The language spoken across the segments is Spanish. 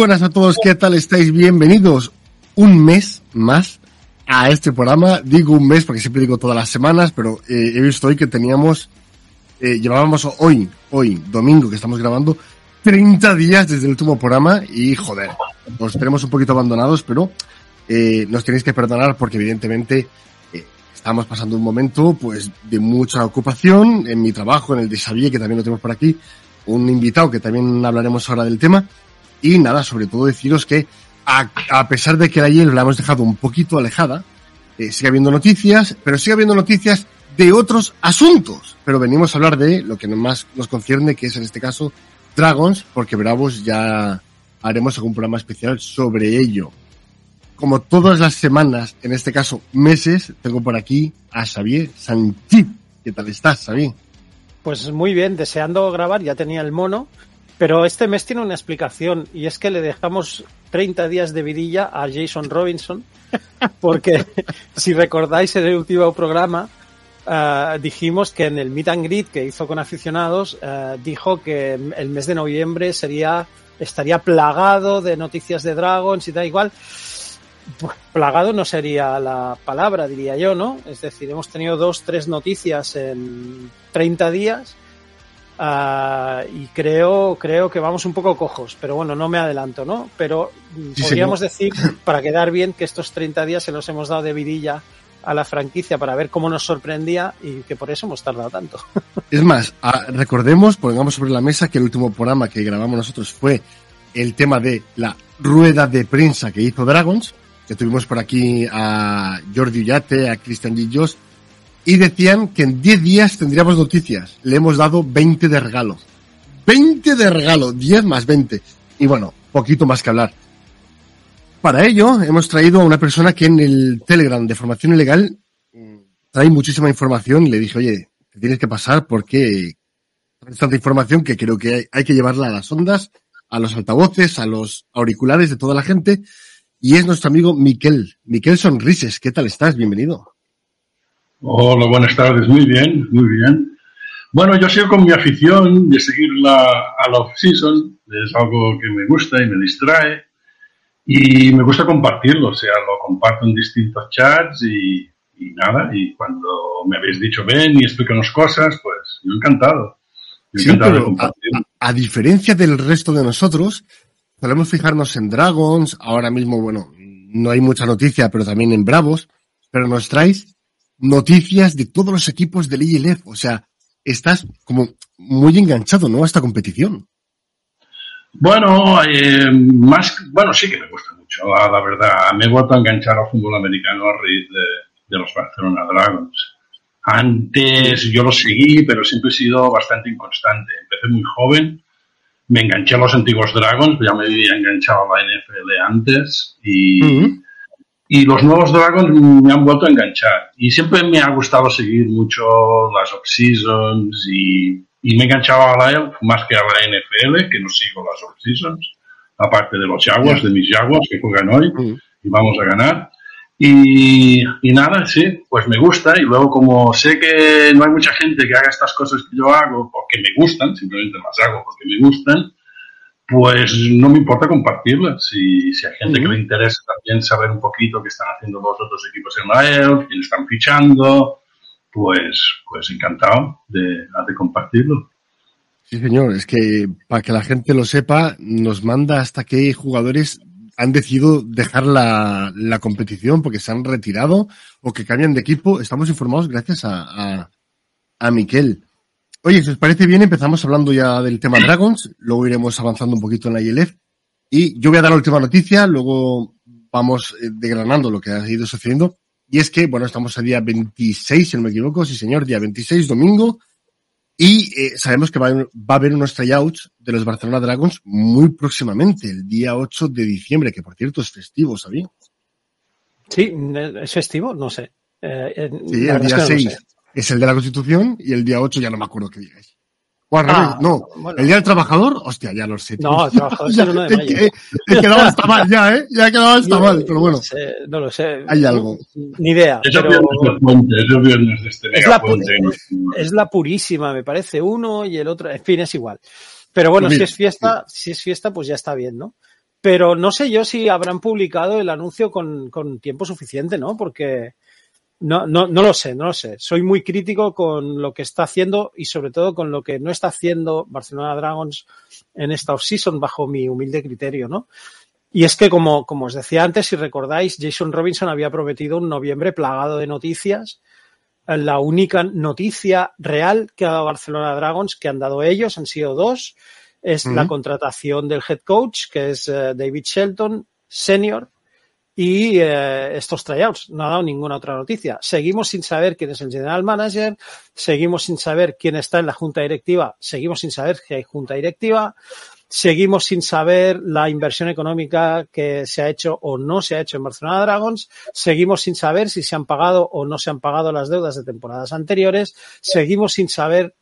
Buenas a todos, ¿qué tal estáis? Bienvenidos un mes más a este programa. Digo un mes porque siempre digo todas las semanas, pero eh, he visto hoy que teníamos, eh, llevábamos hoy, hoy, domingo que estamos grabando, 30 días desde el último programa y joder, nos tenemos un poquito abandonados, pero eh, nos tenéis que perdonar porque evidentemente eh, estamos pasando un momento pues de mucha ocupación en mi trabajo, en el de Xavier, que también lo tenemos por aquí, un invitado que también hablaremos ahora del tema. Y nada, sobre todo deciros que a, a pesar de que ayer la hemos dejado un poquito alejada, eh, sigue habiendo noticias, pero sigue habiendo noticias de otros asuntos. Pero venimos a hablar de lo que más nos concierne, que es en este caso Dragons, porque Bravos ya haremos algún programa especial sobre ello. Como todas las semanas, en este caso meses, tengo por aquí a Xavier Sanchit. ¿Qué tal estás, Xavier? Pues muy bien, deseando grabar, ya tenía el mono, pero este mes tiene una explicación y es que le dejamos 30 días de vidilla a Jason Robinson, porque si recordáis en el último programa uh, dijimos que en el meet and greet que hizo con aficionados uh, dijo que el mes de noviembre sería estaría plagado de noticias de Dragons y da igual. Pues, plagado no sería la palabra, diría yo, ¿no? Es decir, hemos tenido dos, tres noticias en 30 días Uh, y creo, creo que vamos un poco cojos, pero bueno, no me adelanto, ¿no? Pero Sí, podríamos señor. decir, para quedar bien, que estos 30 días se los hemos dado de vidilla a la franquicia para ver cómo nos sorprendía y que por eso hemos tardado tanto. Es más, a- recordemos, pongamos sobre la mesa que el último programa que grabamos nosotros fue el tema de la rueda de prensa que hizo Dragons, que tuvimos por aquí a Jordi Ullate, a Christian Gillos, y decían que en 10 días tendríamos noticias. Le hemos dado 20 de regalo. 20 de regalo, 10 más 20. Y bueno, poquito más que hablar. Para ello, hemos traído a una persona que en el Telegram de formación ilegal mm, trae muchísima información le dije, oye, te tienes que pasar porque tanta información que creo que hay, hay que llevarla a las ondas, a los altavoces, a los auriculares de toda la gente. Y es nuestro amigo Miquel. Miquel Sonrises, ¿qué tal estás? Bienvenido. Hola, buenas tardes. Muy bien, muy bien. Bueno, yo sigo con mi afición de seguir la, a la off-season. Es algo que me gusta y me distrae. Y me gusta compartirlo. O sea, lo comparto en distintos chats y, y nada. Y cuando me habéis dicho ven y explícanos cosas, pues yo encantado. Yo Sí, encantado de pero a, compartir. a- a diferencia del resto de nosotros, podemos fijarnos en Dragons. Ahora mismo, bueno, no hay mucha noticia, pero también en Bravos. Pero nos traes noticias de todos los equipos del ILF. O sea, estás como muy enganchado, ¿no? A esta competición. Bueno, eh, más, bueno, sí que me gusta mucho, la, la verdad. Me he vuelto a enganchar al fútbol americano a raíz de, de los Barcelona Dragons. Antes yo los seguí, pero siempre he sido bastante inconstante. Empecé muy joven, me enganché a los antiguos Dragons, ya me había enganchado a la NFL antes y. y los nuevos Dragons me han vuelto a enganchar. Y siempre me ha gustado seguir mucho las off-seasons y, y me he enganchado a la ELF más que a la NFL, que no sigo las off-seasons, aparte de los Jaguars, de mis Jaguars que juegan hoy Ujú. y vamos a ganar. Y, y nada, sí, pues me gusta y luego como sé que no hay mucha gente que haga estas cosas que yo hago porque me gustan, simplemente las hago porque me gustan, pues no me importa compartirlas. Si, si hay gente que le interesa también saber un poquito qué están haciendo los otros equipos en la ELF, quién están fichando, pues, pues encantado de, de compartirlo. Sí, señor. Es que para que la gente lo sepa, nos manda hasta qué jugadores han decidido dejar la, la competición porque se han retirado o que cambian de equipo. Estamos informados gracias a, a, a Miquel. Oye, si os parece bien, empezamos hablando ya del tema Dragons, luego iremos avanzando un poquito en la ILF. Y yo voy a dar la última noticia, luego vamos eh, degranando lo que ha ido sucediendo. Y es que, bueno, estamos el día 26, si no me equivoco, sí señor, día 26, domingo. Y eh, sabemos que va, va, a haber unos tryouts de los Barcelona Dragons muy próximamente, el día 8 de diciembre, que por cierto es festivo, ¿sabía? Sí, es festivo, no sé. Eh, sí, el día 6 no sé. Es el de la Constitución y el día 8 ya no me acuerdo qué día es. O al ah, no, bueno. el día del trabajador, hostia, ya lo sé. No, el trabajador es el 1 de mayo. He quedado hasta mal ya, ¿eh? Ya he quedado hasta no, mal, pero bueno. No, sé, no lo sé. Hay algo. Ni idea. Pero... es viernes de este es, la, es la purísima, me parece, uno y el otro, en fin, es igual. Pero bueno, si es fiesta, si es fiesta, pues ya está bien, ¿no? Pero no sé yo si habrán publicado el anuncio con, con tiempo suficiente, ¿no? Porque no, no, no lo sé, no lo sé. Soy muy crítico con lo que está haciendo y sobre todo con lo que no está haciendo Barcelona Dragons en esta offseason bajo mi humilde criterio, ¿no? Y es que, como, como os decía antes, si recordáis, Jason Robinson había prometido un noviembre plagado de noticias. La única noticia real que ha dado Barcelona Dragons, que han dado ellos, han sido dos, es uh -huh. la contratación del head coach, que es uh, David Shelton, senior, y eh, estos tryouts. No ha dado ninguna otra noticia. Seguimos sin saber quién es el general manager, seguimos sin saber quién está en la junta directiva, seguimos sin saber que hay junta directiva, seguimos sin saber la inversión económica que se ha hecho o no se ha hecho en Barcelona Dragons, seguimos sin saber si se han pagado o no se han pagado las deudas de temporadas anteriores, seguimos sin saber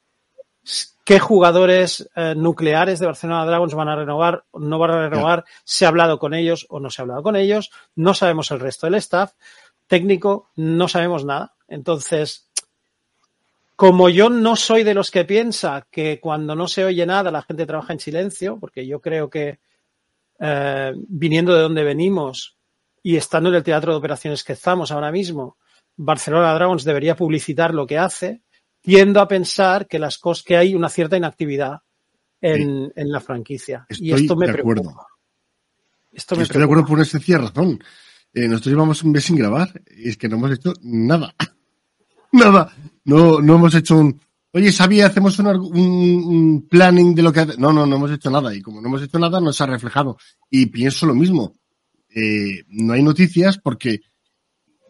qué jugadores eh, nucleares de Barcelona Dragons van a renovar, no van a renovar, se ha hablado con ellos o no se ha hablado con ellos, no sabemos el resto del staff técnico, no sabemos nada. Entonces, como yo no soy de los que piensa que cuando no se oye nada la gente trabaja en silencio, porque yo creo que eh, viniendo de donde venimos y estando en el teatro de operaciones que estamos ahora mismo, Barcelona Dragons debería publicitar lo que hace, tiendo a pensar que las cosas que hay una cierta inactividad en, en la franquicia. Estoy y esto me de preocupa. acuerdo. Esto me Estoy de acuerdo por una sencilla razón. Eh, nosotros llevamos un mes sin grabar y es que no hemos hecho nada. nada. No, no hemos hecho un. Oye, sabía, hacemos un, un, un, planning de lo que. No, no, no hemos hecho nada. Y como no hemos hecho nada, no se ha reflejado. Y pienso lo mismo. Eh, no hay noticias porque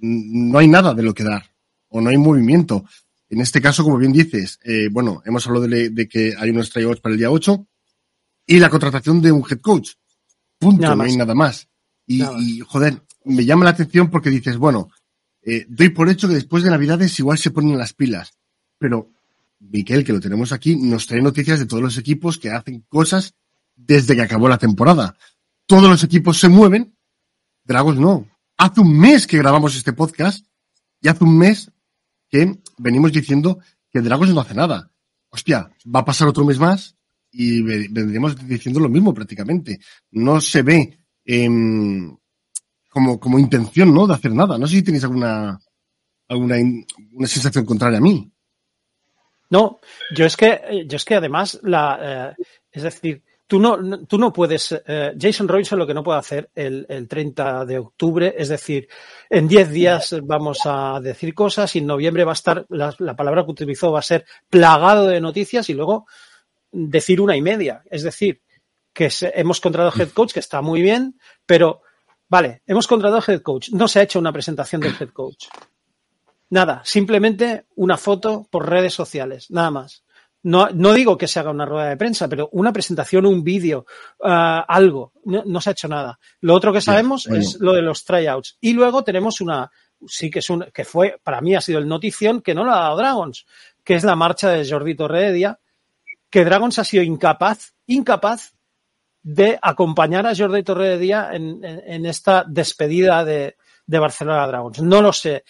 no hay nada de lo que dar. O no hay movimiento. En este caso, como bien dices, eh, bueno, hemos hablado de, de, que hay unos tryouts para el día 8 y la contratación de un head coach. Punto, nada no hay nada más. Y, nada. y, joder, me llama la atención porque dices, bueno, eh, doy por hecho que después de Navidades igual se ponen las pilas. Pero Miquel, que lo tenemos aquí, nos trae noticias de todos los equipos que hacen cosas desde que acabó la temporada. Todos los equipos se mueven, Dragos no. Hace un mes que grabamos este podcast y hace un mes que venimos diciendo que Dragos no hace nada. Hostia, va a pasar otro mes más y vendremos diciendo lo mismo prácticamente. No se ve eh, como, como intención, ¿no? De hacer nada. No sé si tenéis alguna, alguna una sensación contraria a mí. No, yo es que, yo es que además la, eh, es decir, tú no, tú no puedes, eh, Jason Robinson lo que no puede hacer el, el 30 de octubre, es decir, en 10 días vamos a decir cosas y en noviembre va a estar, la, la, palabra que utilizó va a ser plagado de noticias y luego decir una y media. Es decir, que se, hemos contratado head coach, que está muy bien, pero vale, hemos contratado head coach, no se ha hecho una presentación del head coach. Nada, simplemente una foto por redes sociales, nada más. No, no digo que se haga una rueda de prensa, pero una presentación, un vídeo, uh, algo. No, no, se ha hecho nada. Lo otro que sabemos bueno. es lo de los tryouts. Y luego tenemos una, sí que es un, que fue, para mí ha sido el notición que no lo ha dado Dragons, que es la marcha de Jordi Torredia, que Dragons ha sido incapaz, incapaz de acompañar a Jordi Torredia en, en, en esta despedida de, de Barcelona Dragons. No lo sé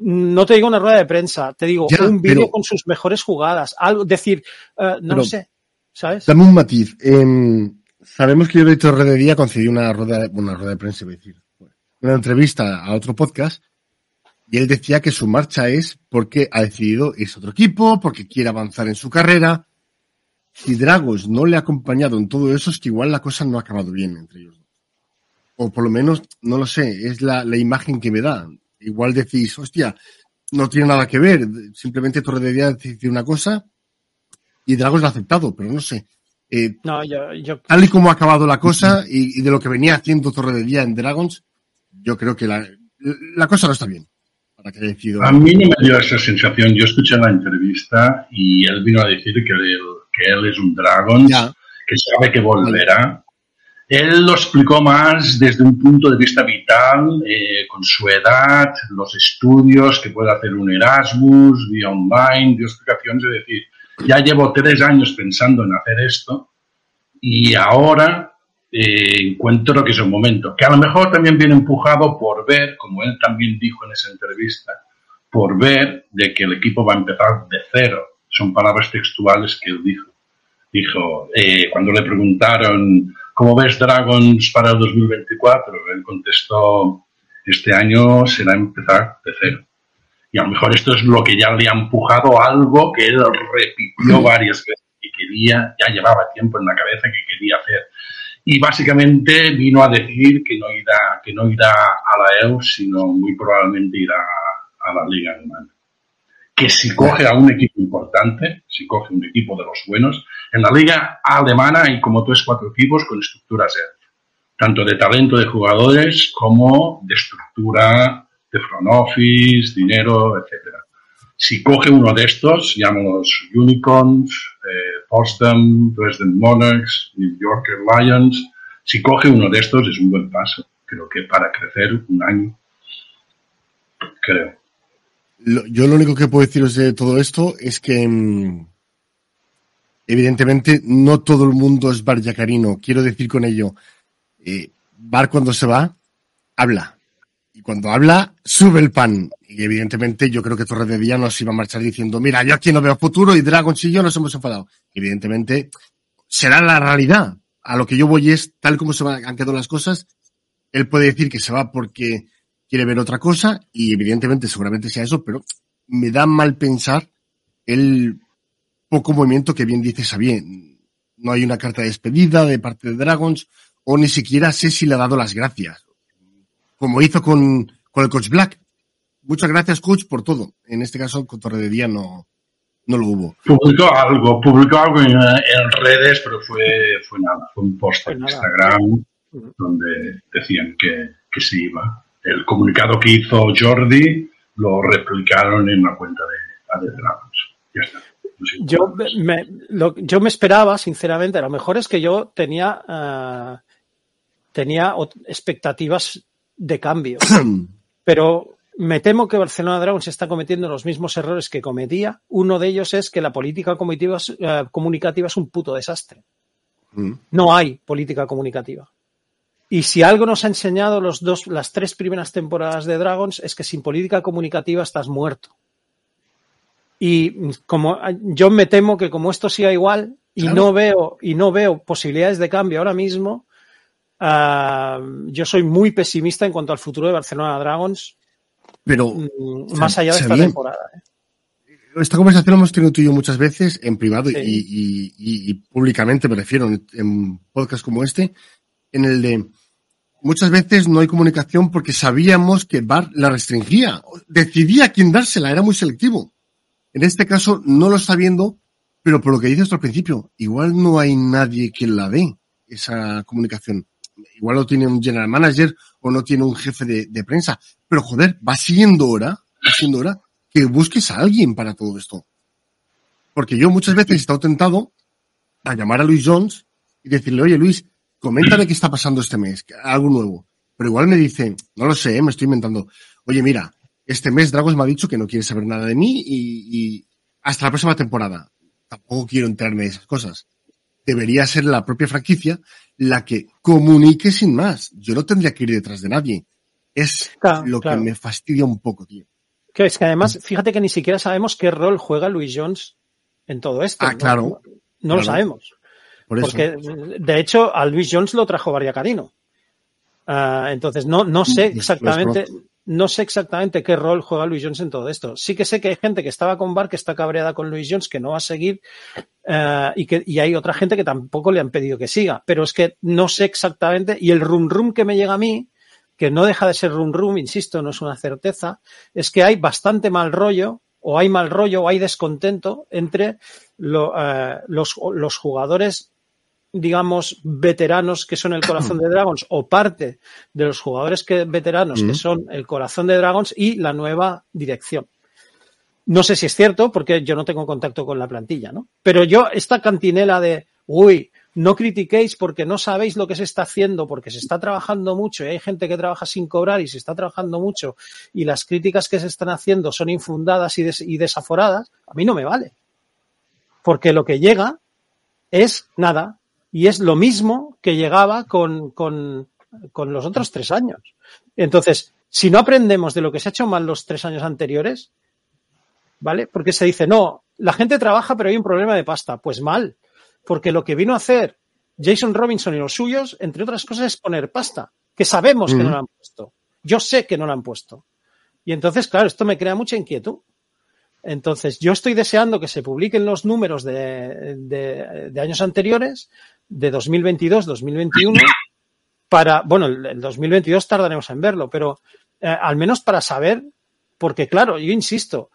no te digo una rueda de prensa, te digo ya, un vídeo con sus mejores jugadas, algo, decir, uh, no lo sé, ¿sabes? Dame un matiz. Eh, sabemos que Jordi Torredia concedió una rueda, una rueda de prensa, voy a decir, una entrevista a otro podcast y él decía que su marcha es porque ha decidido a otro equipo, porque quiere avanzar en su carrera. Si Dragos no le ha acompañado en todo eso, es que igual la cosa no ha acabado bien entre ellos. O por lo menos, no lo sé, es la, la imagen que me da igual decís, hostia, no tiene nada que ver. Simplemente Torre de Día dice una cosa y Dragons lo ha aceptado, pero no sé. Eh, No, yo, yo tal y como ha acabado la cosa y, y de lo que venía haciendo Torre de Día en Dragons, yo creo que la, la cosa no está bien. Para que. A mí no me dio esa sensación. Yo escuché la entrevista y él vino a decir que él, que él es un Dragon, Ya. que sabe que volverá. Él lo explicó más desde un punto de vista vital, eh, con su edad, los estudios, que puede hacer un Erasmus, vía online, dio explicaciones, es decir, ya llevo tres años pensando en hacer esto y ahora eh, encuentro que es un momento, que a lo mejor también viene empujado por ver, como él también dijo en esa entrevista, por ver de que el equipo va a empezar de cero. Son palabras textuales que él dijo. Dijo, eh, cuando le preguntaron, ¿cómo ves Dragons para el 2024? Él contestó, este año será empezar de cero. Y a lo mejor esto es lo que ya le ha empujado algo que él repitió varias veces y quería, ya llevaba tiempo en la cabeza que quería hacer. Y básicamente vino a decir que no irá, que no irá a la EU, sino muy probablemente irá a la Liga Alemana. Que si coge a un equipo importante, si coge un equipo de los buenos, en la Liga Alemana hay como tres, cuatro equipos con estructuras tanto de talento de jugadores como de estructura de front office, dinero, etcétera. Si coge uno de estos, llámalos Unicorns, eh, Potsdam, Dresden Monarchs, New Yorker Lions, si coge uno de estos es un buen paso. Creo que para crecer un año, creo. Yo lo único que puedo deciros de todo esto es que mm, evidentemente no todo el mundo es Bar Yacarino. Quiero decir con ello, eh, Bar cuando se va, habla. Y cuando habla, sube el pan. Y evidentemente yo creo que Torre de Día no se iba a marchar diciendo, mira, yo aquí no veo futuro y Dragons y yo nos hemos enfadado. Evidentemente será la realidad. A lo que yo voy es, tal como se han quedado las cosas, él puede decir que se va porque quiere ver otra cosa y evidentemente seguramente sea eso, pero me da mal pensar el poco movimiento que bien dice Xavier. No hay una carta de despedida de parte de Dragons o ni siquiera sé si le ha dado las gracias. Como hizo con, con el coach Black. Muchas gracias coach por todo. En este caso con Torre de Día no, no lo hubo. Publicó algo, publicó algo en, en redes, pero fue, fue nada, fue un post en. Instagram donde decían que, que se iba. El comunicado que hizo Jordi lo replicaron en la cuenta de, de Dragons. Ya está. Yo me, lo- yo me esperaba, sinceramente, a lo mejor es que yo tenía, eh, tenía expectativas de cambio, pero me temo que Barcelona Dragons está cometiendo los mismos errores que cometía. Uno de ellos es que la política eh, comunicativa es un puto desastre. Mm. No hay política comunicativa. Y si algo nos ha enseñado los dos, las tres primeras temporadas de Dragons es que sin política comunicativa estás muerto. Y como yo me temo que como esto siga igual y Claro. no veo y no veo posibilidades de cambio ahora mismo, ah, yo soy muy pesimista en cuanto al futuro de Barcelona Dragons, Pero mm, más allá de esta temporada. ¿eh? esta conversación la hemos tenido tú y yo muchas veces en privado Sí. y, y- y- públicamente, me refiero, en, en podcast como este, en el de muchas veces no hay comunicación porque sabíamos que Bar la restringía, decidía a quién dársela, era muy selectivo. En este caso no lo está viendo, pero por lo que dices al principio, igual no hay nadie que la dé esa comunicación. Igual no tiene un general manager o no tiene un jefe de, de prensa, pero joder, va siendo hora, va siendo hora que busques a alguien para todo esto. Porque yo muchas veces he estado tentado a llamar a Luis Jones y decirle, oye Luis, coméntame qué está pasando este mes, algo nuevo. Pero igual me dice, no lo sé, me estoy inventando. Oye, mira, este mes Dragos me ha dicho que no quiere saber nada de mí y, y hasta la próxima temporada. Tampoco quiero enterarme de esas cosas. Debería ser la propia franquicia la que comunique sin más. Yo no tendría que ir detrás de nadie. Es Claro, lo claro. que me fastidia un poco, tío. Que es que además, fíjate que ni siquiera sabemos qué rol juega Luis Jones en todo esto. Ah, ¿no? claro. No, Claro. lo sabemos. Por eso. Porque, de hecho, a Luis Jones lo trajo Carino. entonces, no, no sé exactamente. No sé exactamente qué rol juega Luis Jones en todo esto. Sí que sé que hay gente que estaba con Bar que está cabreada con Luis Jones, que no va a seguir, eh, y que y hay otra gente que tampoco le han pedido que siga. Pero es que no sé exactamente, y el rum rum que me llega a mí, que no deja de ser rum rum, insisto, no es una certeza, es que hay bastante mal rollo o hay mal rollo o hay descontento entre eh, los, los jugadores digamos, veteranos que son el corazón de Dragons o parte de los jugadores que, veteranos que son el corazón de Dragons y la nueva dirección. No sé si es cierto porque yo no tengo contacto con la plantilla, ¿no? Pero yo, esta cantinela de, uy, no critiquéis porque no sabéis lo que se está haciendo, porque se está trabajando mucho y hay gente que trabaja sin cobrar y se está trabajando mucho y las críticas que se están haciendo son infundadas y, des y desaforadas, a mí no me vale. Porque lo que llega es nada, y es lo mismo que llegaba con, con, con los otros tres años. Entonces, si no aprendemos de lo que se ha hecho mal los tres años anteriores, ¿vale? Porque se dice, no, la gente trabaja pero hay un problema de pasta. Pues mal, porque lo que vino a hacer Jason Robinson y los suyos, entre otras cosas, es poner pasta, que sabemos que no la han puesto. Yo sé que no la han puesto. Y entonces, claro, esto me crea mucha inquietud. Entonces, yo estoy deseando que se publiquen los números de, de, de años anteriores de 2022, 2021, para, bueno, el 2022 tardaremos en verlo, pero eh, al menos para saber, porque claro, yo insisto,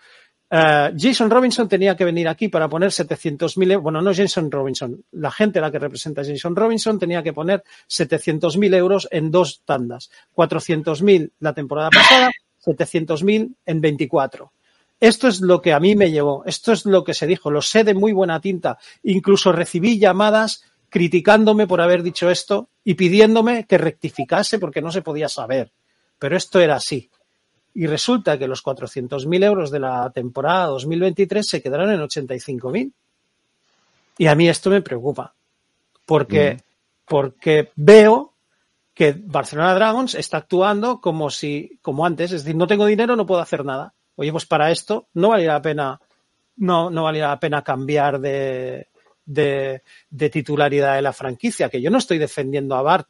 eh, Jason Robinson tenía que venir aquí para poner 700.000 euros, bueno, no Jason Robinson, la gente a la que representa Jason Robinson tenía que poner 700.000 euros en dos tandas, 400.000 la temporada pasada, 700.000 en 24. Esto es lo que a mí me llevó, esto es lo que se dijo, lo sé de muy buena tinta, incluso recibí llamadas criticándome por haber dicho esto y pidiéndome que rectificase porque no se podía saber. Pero esto era así. Y resulta que los 400.000 euros de la temporada 2023 se quedaron en 85.000. Y a mí esto me preocupa. Porque, mm. porque veo que Barcelona Dragons está actuando como si, como antes, es decir, no tengo dinero, no puedo hacer nada. Oye, pues para esto no valía la pena, no, no valía la pena cambiar de, de, de, titularidad de la franquicia, que yo no estoy defendiendo a Bart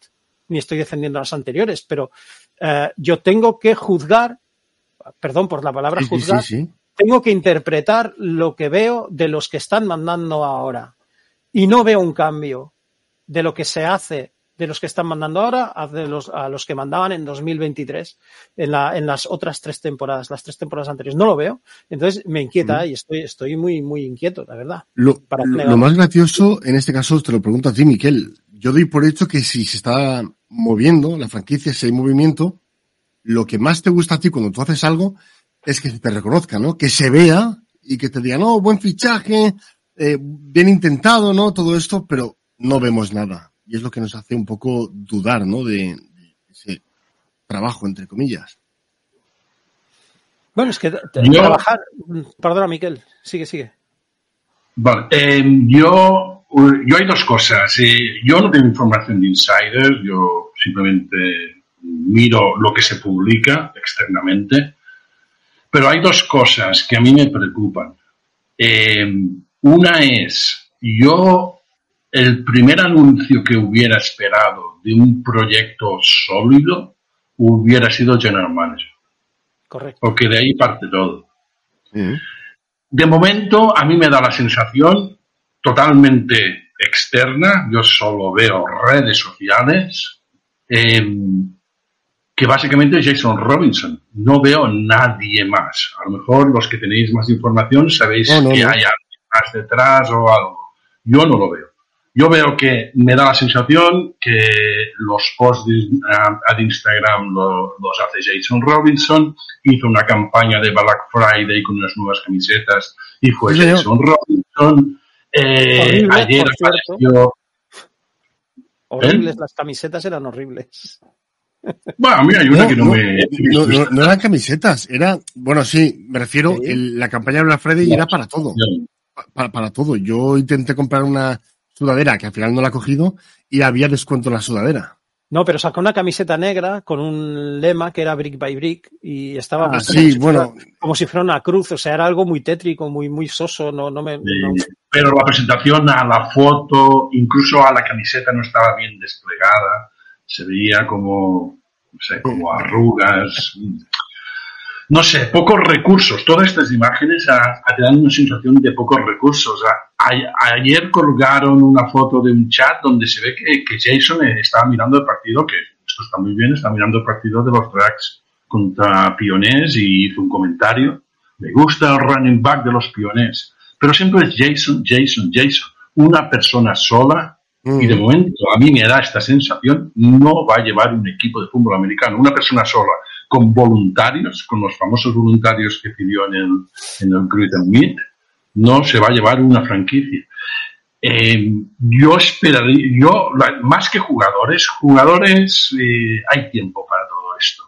ni estoy defendiendo a las anteriores, pero eh, yo tengo que juzgar, perdón por la palabra sí, juzgar, sí, sí, tengo que interpretar lo que veo de los que están mandando ahora. Y no veo un cambio de lo que se hace de los que están mandando ahora a, de los, a los que mandaban en 2023, en, la, en las otras tres temporadas, las tres temporadas anteriores. No lo veo. Entonces me inquieta y estoy, estoy muy, muy inquieto, la verdad. Lo, lo, lo, más gracioso, en este caso, te lo pregunto a ti, Miquel. Yo doy por hecho que si se está moviendo la franquicia, si hay movimiento, lo que más te gusta a ti cuando tú haces algo es que te reconozca, ¿no? Que se vea y que te digan, no, buen fichaje, eh, bien intentado, ¿no? Todo esto, pero no vemos nada y es lo que nos hace un poco dudar, ¿no? De, de ese trabajo, entre comillas. Bueno, es que yo, trabajar. Perdona, Miquel, sigue, sigue. Vale, eh, yo, yo hay dos cosas. Eh, yo no tengo información de insider, yo simplemente miro lo que se publica externamente. Pero hay dos cosas que a mí me preocupan. Eh, una es, yo el primer anuncio que hubiera esperado de un proyecto sólido hubiera sido General Manager. Correcto. Porque de ahí parte todo. De momento, a mí me da la sensación totalmente externa, yo solo veo redes sociales, eh, que básicamente es Jason Robinson. No veo nadie más. A lo mejor los que tenéis más información sabéis no, no, que no. hay alguien más detrás o algo. Yo no lo veo. Yo veo que me da la sensación que los posts de, uh, Instagram lo, los hace Jason Robinson, hizo una campaña de Black Friday con unas nuevas camisetas y fue sí, Jason Robinson. Eh, horrible, ayer apareció... Horribles, ¿Eh? las camisetas eran horribles. Bueno, mira, hay una no, que no, no me... No, no, no, eran camisetas, era, bueno, sí, me refiero, ¿Sí? El, la campaña de Black Friday era para todo. Para, para, todo. Yo intenté comprar una, sudadera que al final no la ha cogido y había descuento en la sudadera. No, pero sacó una camiseta negra con un lema que era Brick by Brick y estaba ah, sí, como, bueno. si fuera, como si fuera una cruz, o sea, era algo muy tétrico, muy muy soso, no, no me... Sí, no... Pero la presentación a la foto, incluso a la camiseta no estaba bien desplegada, se veía como, no sé, como arrugas, no sé, pocos recursos. Todas estas imágenes a, a te dan una sensación de pocos recursos. A, a, ayer colgaron una foto de un chat donde se ve que, que, Jason estaba mirando el partido, que esto está muy bien, está mirando el partido de los Drags contra Pionés y hizo un comentario. Me gusta el running back de los Pionés, pero siempre es Jason, Jason, Jason. Una persona sola y de momento a mí me da esta sensación, no va a llevar un equipo de fútbol americano, una persona sola, con voluntarios, con los famosos voluntarios que pidió en el, en el Great Meet, no se va a llevar una franquicia. Eh, yo esperaría, yo, más que jugadores, jugadores, eh, hay tiempo para todo esto.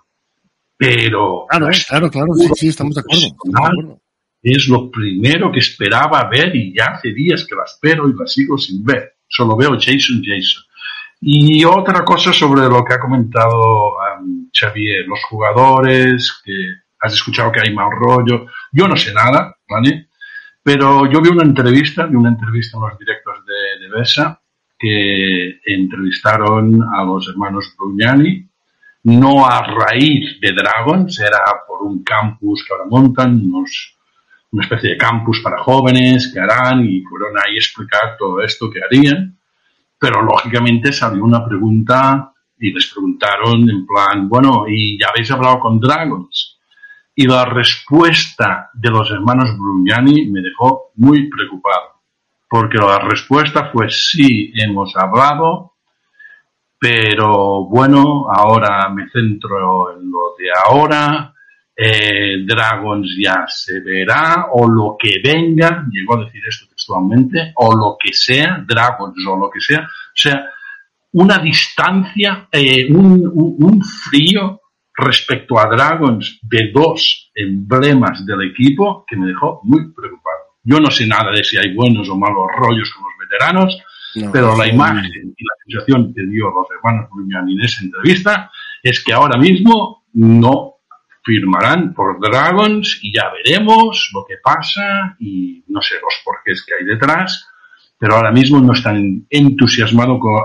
Pero. Claro, claro, claro, sí, sí, estamos de acuerdo. Es lo primero que esperaba ver y ya hace días que la espero y la sigo sin ver. Solo veo Jason Jason. Y otra cosa sobre lo que ha comentado um, Xavier, los jugadores, que has escuchado que hay mal rollo. Yo no sé nada, ¿vale? Pero yo vi una entrevista, vi una entrevista en los directos de, de Besa, que entrevistaron a los hermanos Brugnani, no a raíz de Dragons, era por un campus que ahora montan, unos, una especie de campus para jóvenes que harán y fueron ahí a explicar todo esto que harían. Pero lógicamente salió una pregunta y les preguntaron en plan, bueno, ¿y ya habéis hablado con Dragons? Y la respuesta de los hermanos Brugnani me dejó muy preocupado, porque la respuesta fue sí, hemos hablado, pero bueno, ahora me centro en lo de ahora, eh, Dragons ya se verá, o lo que venga, llegó a decir esto textualmente, o lo que sea, Dragons o lo que sea, o sea, una distancia, eh, un, un, un, frío respecto a Dragons de dos emblemas del equipo que me dejó muy preocupado. Yo no sé nada de si hay buenos o malos rollos con los veteranos, no, pero la imagen y la sensación que dio los hermanos Bruñani en esa entrevista es que ahora mismo no firmarán por Dragons y ya veremos lo que pasa y no sé los porqués que hay detrás, pero ahora mismo no están entusiasmados con,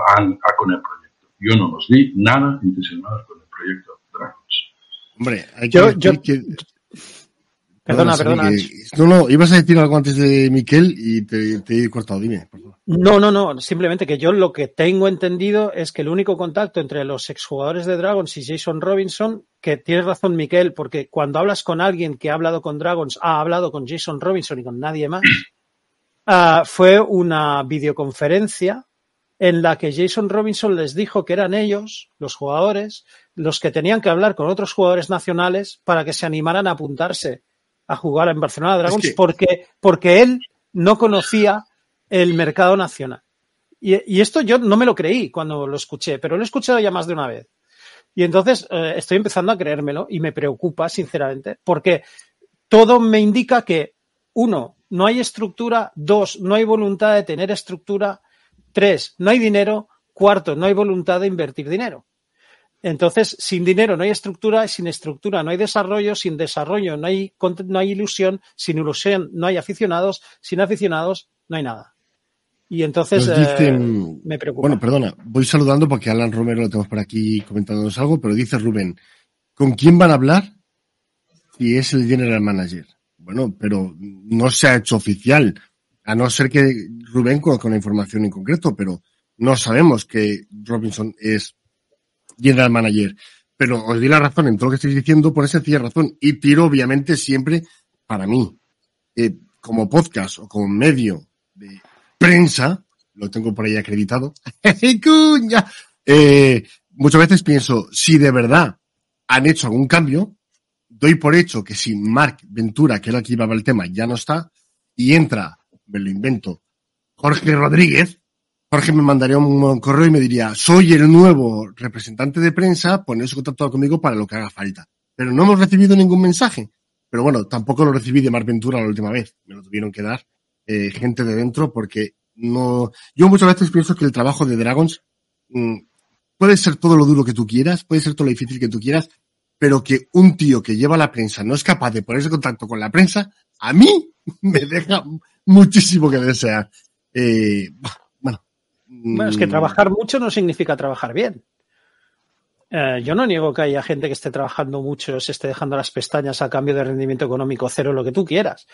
el proyecto. Yo no los vi nada entusiasmados con el proyecto Dragons. Hombre, hay que, yo, yo, que... Perdona, perdona. Que... No, no, ibas a decir algo antes de Miquel y te, te he cortado. Dime, por favor. No, no, no. Simplemente que yo lo que tengo entendido es que el único contacto entre los exjugadores de Dragons y Jason Robinson, que tienes razón, Miquel, porque cuando hablas con alguien que ha hablado con Dragons, ha hablado con Jason Robinson y con nadie más, uh, fue una videoconferencia en la que Jason Robinson les dijo que eran ellos, los jugadores, los que tenían que hablar con otros jugadores nacionales para que se animaran a apuntarse a jugar en Barcelona Dragons es que... porque, porque él no conocía el mercado nacional. Y, y, esto yo no me lo creí cuando lo escuché, pero lo he escuchado ya más de una vez. Y entonces eh, estoy empezando a creérmelo y me preocupa, sinceramente, porque todo me indica que, uno, no hay estructura, dos, no hay voluntad de tener estructura, tres, no hay dinero, cuarto, no hay voluntad de invertir dinero. Entonces, sin dinero no hay estructura, sin estructura no hay desarrollo, sin desarrollo no hay, no hay ilusión, sin ilusión no hay aficionados, sin aficionados no hay nada. Y entonces dicen, eh, me preocupa. Bueno, perdona, voy saludando porque Alan Romero lo tenemos por aquí comentándonos algo, pero dice Rubén, ¿con quién van a hablar si es el general manager? Bueno, pero no se ha hecho oficial, a no ser que Rubén con la información en concreto, pero no sabemos que Robinson es general manager. Pero os di la razón en todo lo que estáis diciendo por esa sencilla razón. Y tiro, obviamente, siempre para mí, eh, como podcast o como medio de prensa, lo tengo por ahí acreditado. Eh, muchas veces pienso, si de verdad han hecho algún cambio, doy por hecho que si Mark Ventura, que era el que llevaba el tema, ya no está, y entra, me lo invento, Jorge Rodríguez, Jorge me mandaría un correo y me diría, soy el nuevo representante de prensa, ponéis contacto conmigo para lo que haga falta. Pero no hemos recibido ningún mensaje. Pero bueno, tampoco lo recibí de Mar Ventura la última vez. Me lo tuvieron que dar eh, gente de dentro porque no... Yo muchas veces pienso que el trabajo de Dragons mmm, puede ser todo lo duro que tú quieras, puede ser todo lo difícil que tú quieras, pero que un tío que lleva la prensa no es capaz de ponerse en contacto con la prensa, a mí me deja muchísimo que desear. Eh, bueno, es que trabajar mucho no significa trabajar bien. Eh, yo no niego que haya gente que esté trabajando mucho, se esté dejando las pestañas a cambio de rendimiento económico cero, lo que tú quieras.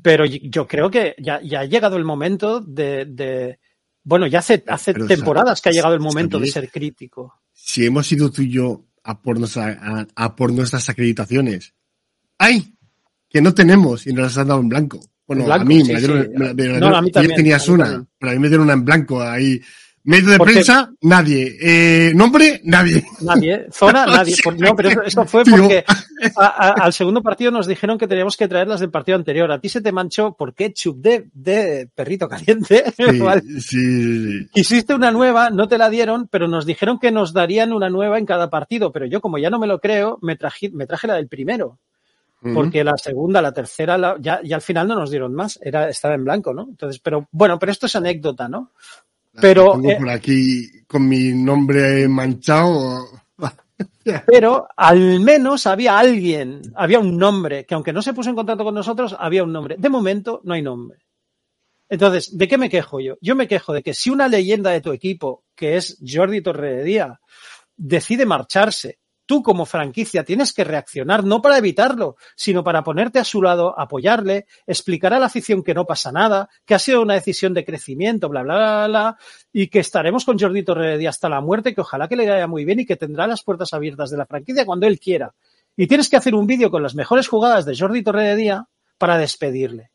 Pero yo creo que ya, ya ha llegado el momento de, de bueno, ya hace, hace temporadas que ha llegado el momento de ser crítico. si hemos ido tú y yo a por, nuestra, a, por nuestras acreditaciones, ¡ay! Que no tenemos y nos las han dado en blanco. Bueno, a mí me dieron, no, a mí también, tenías una, pero a mí me dieron una en blanco ahí Medio de prensa, nadie. Eh, nombre, nadie. Nadie. Zona, nadie. no, pero eso, fue porque al segundo partido nos dijeron que teníamos que traer las del partido anterior. A ti se te manchó por ketchup de, de perrito caliente. Sí, sí, Hiciste una nueva, no te la dieron, pero nos dijeron que nos darían una nueva en cada partido. Pero yo, como ya no me lo creo, me traje, me traje la del primero. Porque la segunda, la tercera, ya, ya al final no nos dieron más. Era, estaba en blanco, ¿no? Entonces, pero bueno, pero esto es anécdota, ¿no? Pero. Tengo eh, por aquí con mi nombre manchado. Pero al menos había alguien, había un nombre, que aunque no se puso en contacto con nosotros, había un nombre. De momento no hay nombre. Entonces, ¿de qué me quejo yo? Yo me quejo de que si una leyenda de tu equipo, que es Jordi Torredía, decide marcharse tú como franquicia tienes que reaccionar, no para evitarlo, sino para ponerte a su lado, apoyarle, explicar a la afición que no pasa nada, que ha sido una decisión de crecimiento, bla, bla, bla, bla, y que estaremos con Jordi Torredi hasta la muerte, que ojalá que le vaya muy bien y que tendrá las puertas abiertas de la franquicia cuando él quiera. Y tienes que hacer un vídeo con las mejores jugadas de Jordi Torredía para despedirle.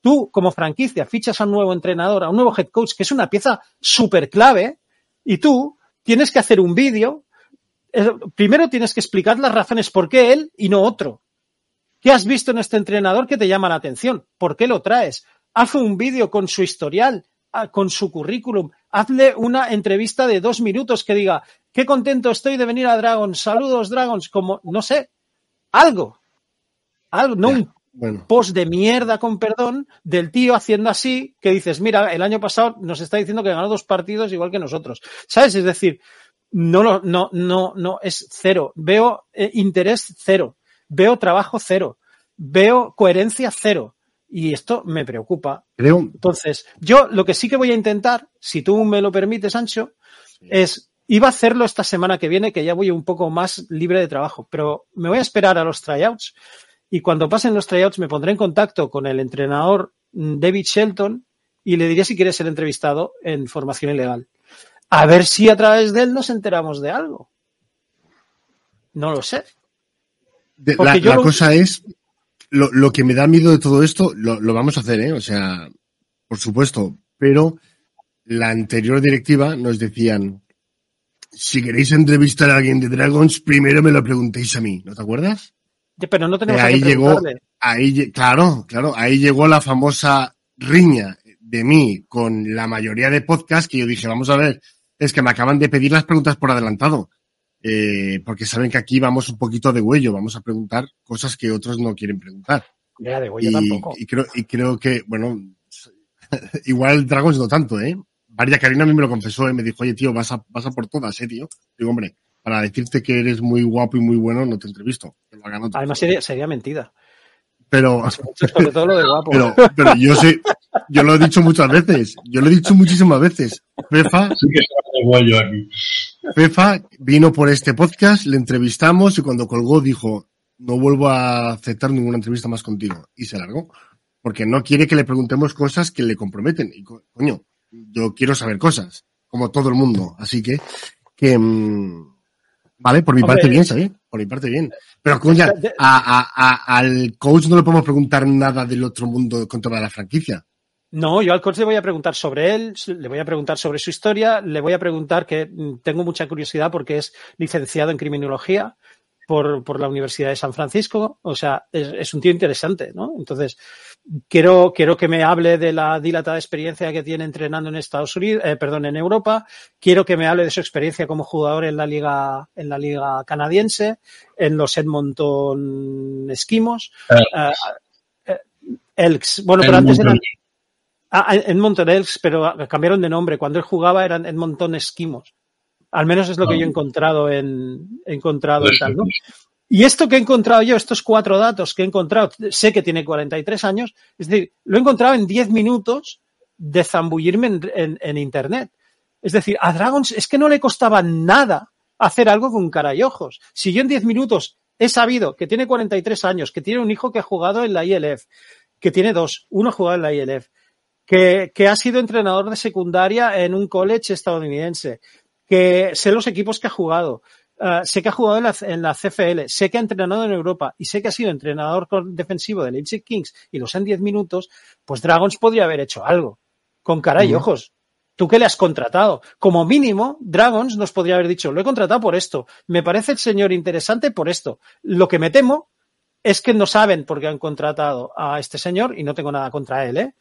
Tú, como franquicia, fichas a un nuevo entrenador, a un nuevo head coach, que es una pieza súper clave, y tú tienes que hacer un vídeo primero tienes que explicar las razones por qué él y no otro. ¿Qué has visto en este entrenador que te llama la atención? ¿Por qué lo traes? Haz un vídeo con su historial, con su currículum. Hazle una entrevista de dos minutos que diga, qué contento estoy de venir a Dragons, saludos Dragons, como, no sé, algo. Algo, no un post de mierda, con perdón, del tío haciendo así, que dices, mira, el año pasado nos está diciendo que ganó dos partidos igual que nosotros. ¿Sabes? Es decir, no, no, no, no, es cero. Veo eh, interés cero. Veo trabajo cero. Veo coherencia cero. Y esto me preocupa. Creo. Entonces, yo lo que sí que voy a intentar, si tú me lo permites, Ancho, es, iba a hacerlo esta semana que viene, que ya voy un poco más libre de trabajo, pero me voy a esperar a los tryouts y cuando pasen los tryouts me pondré en contacto con el entrenador mm, David Shelton y le diré si quiere ser entrevistado en formación ilegal. A ver si a través de él nos enteramos de algo. No lo sé. la, cosa es, lo, que me da miedo de todo esto, lo, vamos a hacer, ¿eh? O sea, por supuesto, pero la anterior directiva nos decían, si queréis entrevistar a alguien de Dragons, primero me lo preguntéis a mí, ¿no te acuerdas? pero no tenemos ahí llegó, ahí, claro, claro, ahí llegó la famosa riña de mí con la mayoría de podcasts que yo dije, vamos a ver, es que me acaban de pedir las preguntas por adelantado. Eh, porque saben que aquí vamos un poquito de huello, vamos a preguntar cosas que otros no quieren preguntar. Ya, de huello y, tampoco. Y creo, y creo que, bueno, igual Dragons no tanto, ¿eh? María Karina a mí me lo confesó, y me dijo, oye, tío, vas a, vas a por todas, ¿eh, tío? Digo, hombre, para decirte que eres muy guapo y muy bueno, no te entrevisto. Además, sería, sería mentira. Pero, Sobre todo lo de guapo. Pero, pero yo sé, yo lo he dicho muchas veces, yo lo he dicho muchísimas veces. Fefa, Fefa vino por este podcast, le entrevistamos y cuando colgó dijo, no vuelvo a aceptar ninguna entrevista más contigo. Y se largó. Porque no quiere que le preguntemos cosas que le comprometen. Y coño, yo quiero saber cosas, como todo el mundo. Así que, que, mm, vale, por mi parte bien, ¿sabes? Por mi parte bien. Pero coño, a, al coach no le podemos preguntar nada del otro mundo con toda la franquicia. No, yo al coach le voy a preguntar sobre él, le voy a preguntar sobre su historia, le voy a preguntar que mm, tengo mucha curiosidad porque es licenciado en criminología por, por la Universidad de San Francisco, o sea, es, es, un tío interesante, ¿no? Entonces, quiero, quiero que me hable de la dilatada experiencia que tiene entrenando en Estados Unidos, eh, perdón, en Europa, quiero que me hable de su experiencia como jugador en la liga, en la liga canadiense, en los Edmonton Esquimos, uh, Elks, bueno, pero antes eran Ah, Edmonton Elks, pero cambiaron de nombre. Cuando él jugaba eran Edmonton Esquimos. Al menos es lo que yo he ah. encontrado en, he encontrado en tal, ¿no? Y esto que he encontrado yo, estos cuatro datos que he encontrado, sé que tiene 43 años, es decir, lo he encontrado en 10 minutos de zambullirme en, Internet. Es decir, a Dragons es que no le costaba nada hacer algo con cara y ojos. Si yo en 10 minutos he sabido que tiene 43 años, que tiene un hijo que ha jugado en la ILF, que tiene dos, uno ha jugado en la ILF, que, ha sido entrenador de secundaria en un college estadounidense, que sé los equipos que ha jugado, uh, sé que ha jugado en la, en la, CFL, sé que ha entrenado en Europa y sé que ha sido entrenador defensivo de Leipzig Kings y los en 10 minutos, pues Dragons podría haber hecho algo. Con cara y ojos. ¿Tú qué le has contratado? Como mínimo, Dragons nos podría haber dicho, lo he contratado por esto, me parece el señor interesante por esto. Lo que me temo es que no saben por qué han contratado a este señor y no tengo nada contra él, ¿eh?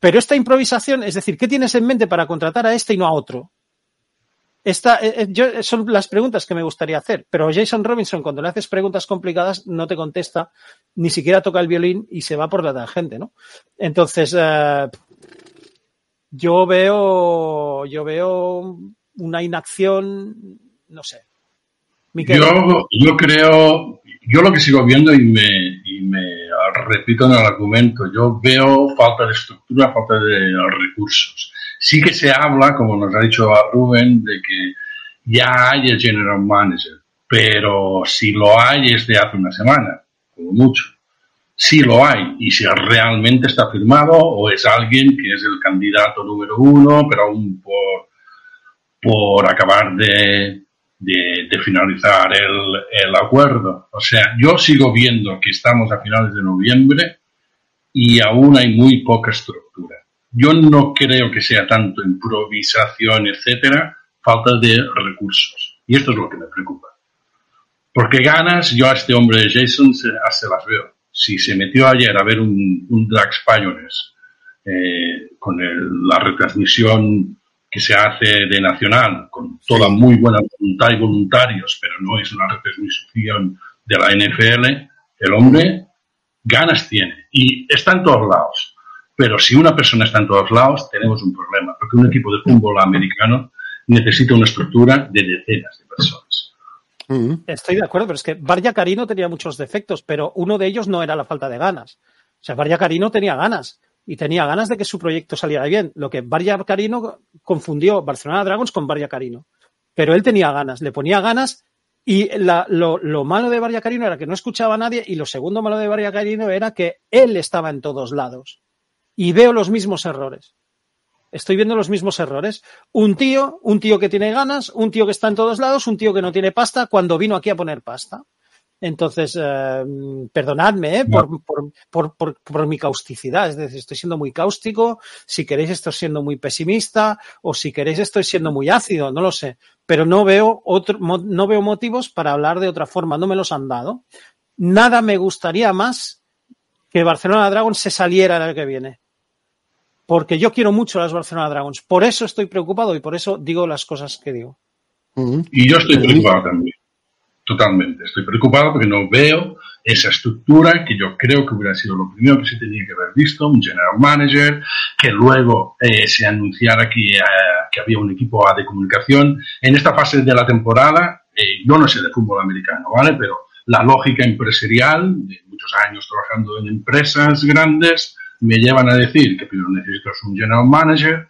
Pero esta improvisación, es decir, ¿qué tienes en mente para contratar a este y no a otro? Esta, eh, eh, yo, son las preguntas que me gustaría hacer, pero Jason Robinson, cuando le haces preguntas complicadas, no te contesta, ni siquiera toca el violín y se va por la tangente, ¿no? Entonces, eh, yo veo, yo veo una inacción, no sé. Yo, yo creo, yo lo que sigo viendo y me, y me repito en el argumento, yo veo falta de estructura, falta de recursos. Sí que se habla, como nos ha dicho Rubén, de que ya hay el general manager, pero si lo hay es de hace una semana, como mucho si lo hay y si realmente está firmado o es alguien que es el candidato número uno, pero aún por, por acabar de, de, finalizar el, el, acuerdo. O sea, yo sigo viendo que estamos a finales de noviembre y aún hay muy poca estructura. Yo no creo que sea tanto improvisación, etcétera, falta de recursos. Y esto es lo que me preocupa. Porque ganas, yo a este hombre Jason se, se las veo si se metió ayer a ver un, un Drag eh, con la retransmisión que se hace de Nacional, con toda muy buena voluntad y voluntarios, pero no es una retransmisión de la NFL, el hombre ganas tiene y está en todos lados. Pero si una persona está en todos lados, tenemos un problema, porque un equipo de fútbol americano necesita una estructura de decenas de personas. Estoy de acuerdo, pero es que Barja Carino tenía muchos defectos, pero uno de ellos no era la falta de ganas. O sea, Barja Carino tenía ganas y tenía ganas de que su proyecto saliera bien. Lo que Barja Carino confundió Barcelona Dragons con Barja Carino. Pero él tenía ganas, le ponía ganas y la, lo, lo, malo de Barja Carino era que no escuchaba a nadie y lo segundo malo de Barja Carino era que él estaba en todos lados. Y veo los mismos errores. Estoy viendo los mismos errores. Un tío, un tío que tiene ganas, un tío que está en todos lados, un tío que no tiene pasta cuando vino aquí a poner pasta. Entonces, eh, perdonadme eh, por, por, por, por, mi causticidad, es decir, estoy siendo muy cáustico, si queréis estoy siendo muy pesimista. O si queréis estoy siendo muy ácido, no lo sé, pero no veo, otro, no veo motivos para hablar de otra forma, no me los han dado. Nada me gustaría más que Barcelona Dragon se saliera el año que viene. Porque yo quiero mucho a las Barcelona Dragons. Por eso estoy preocupado y por eso digo las cosas que digo. Y yo estoy preocupado también. Totalmente. Estoy preocupado porque no veo esa estructura que yo creo que hubiera sido lo primero que se tenía que haber visto, un general manager, que luego eh, se anunciara que, eh, que, había un equipo de comunicación. En esta fase de la temporada, eh, yo no sé de fútbol americano, ¿vale? Pero la lógica empresarial, de muchos años trabajando en empresas grandes, me llevan a decir que primero necesitas un general manager.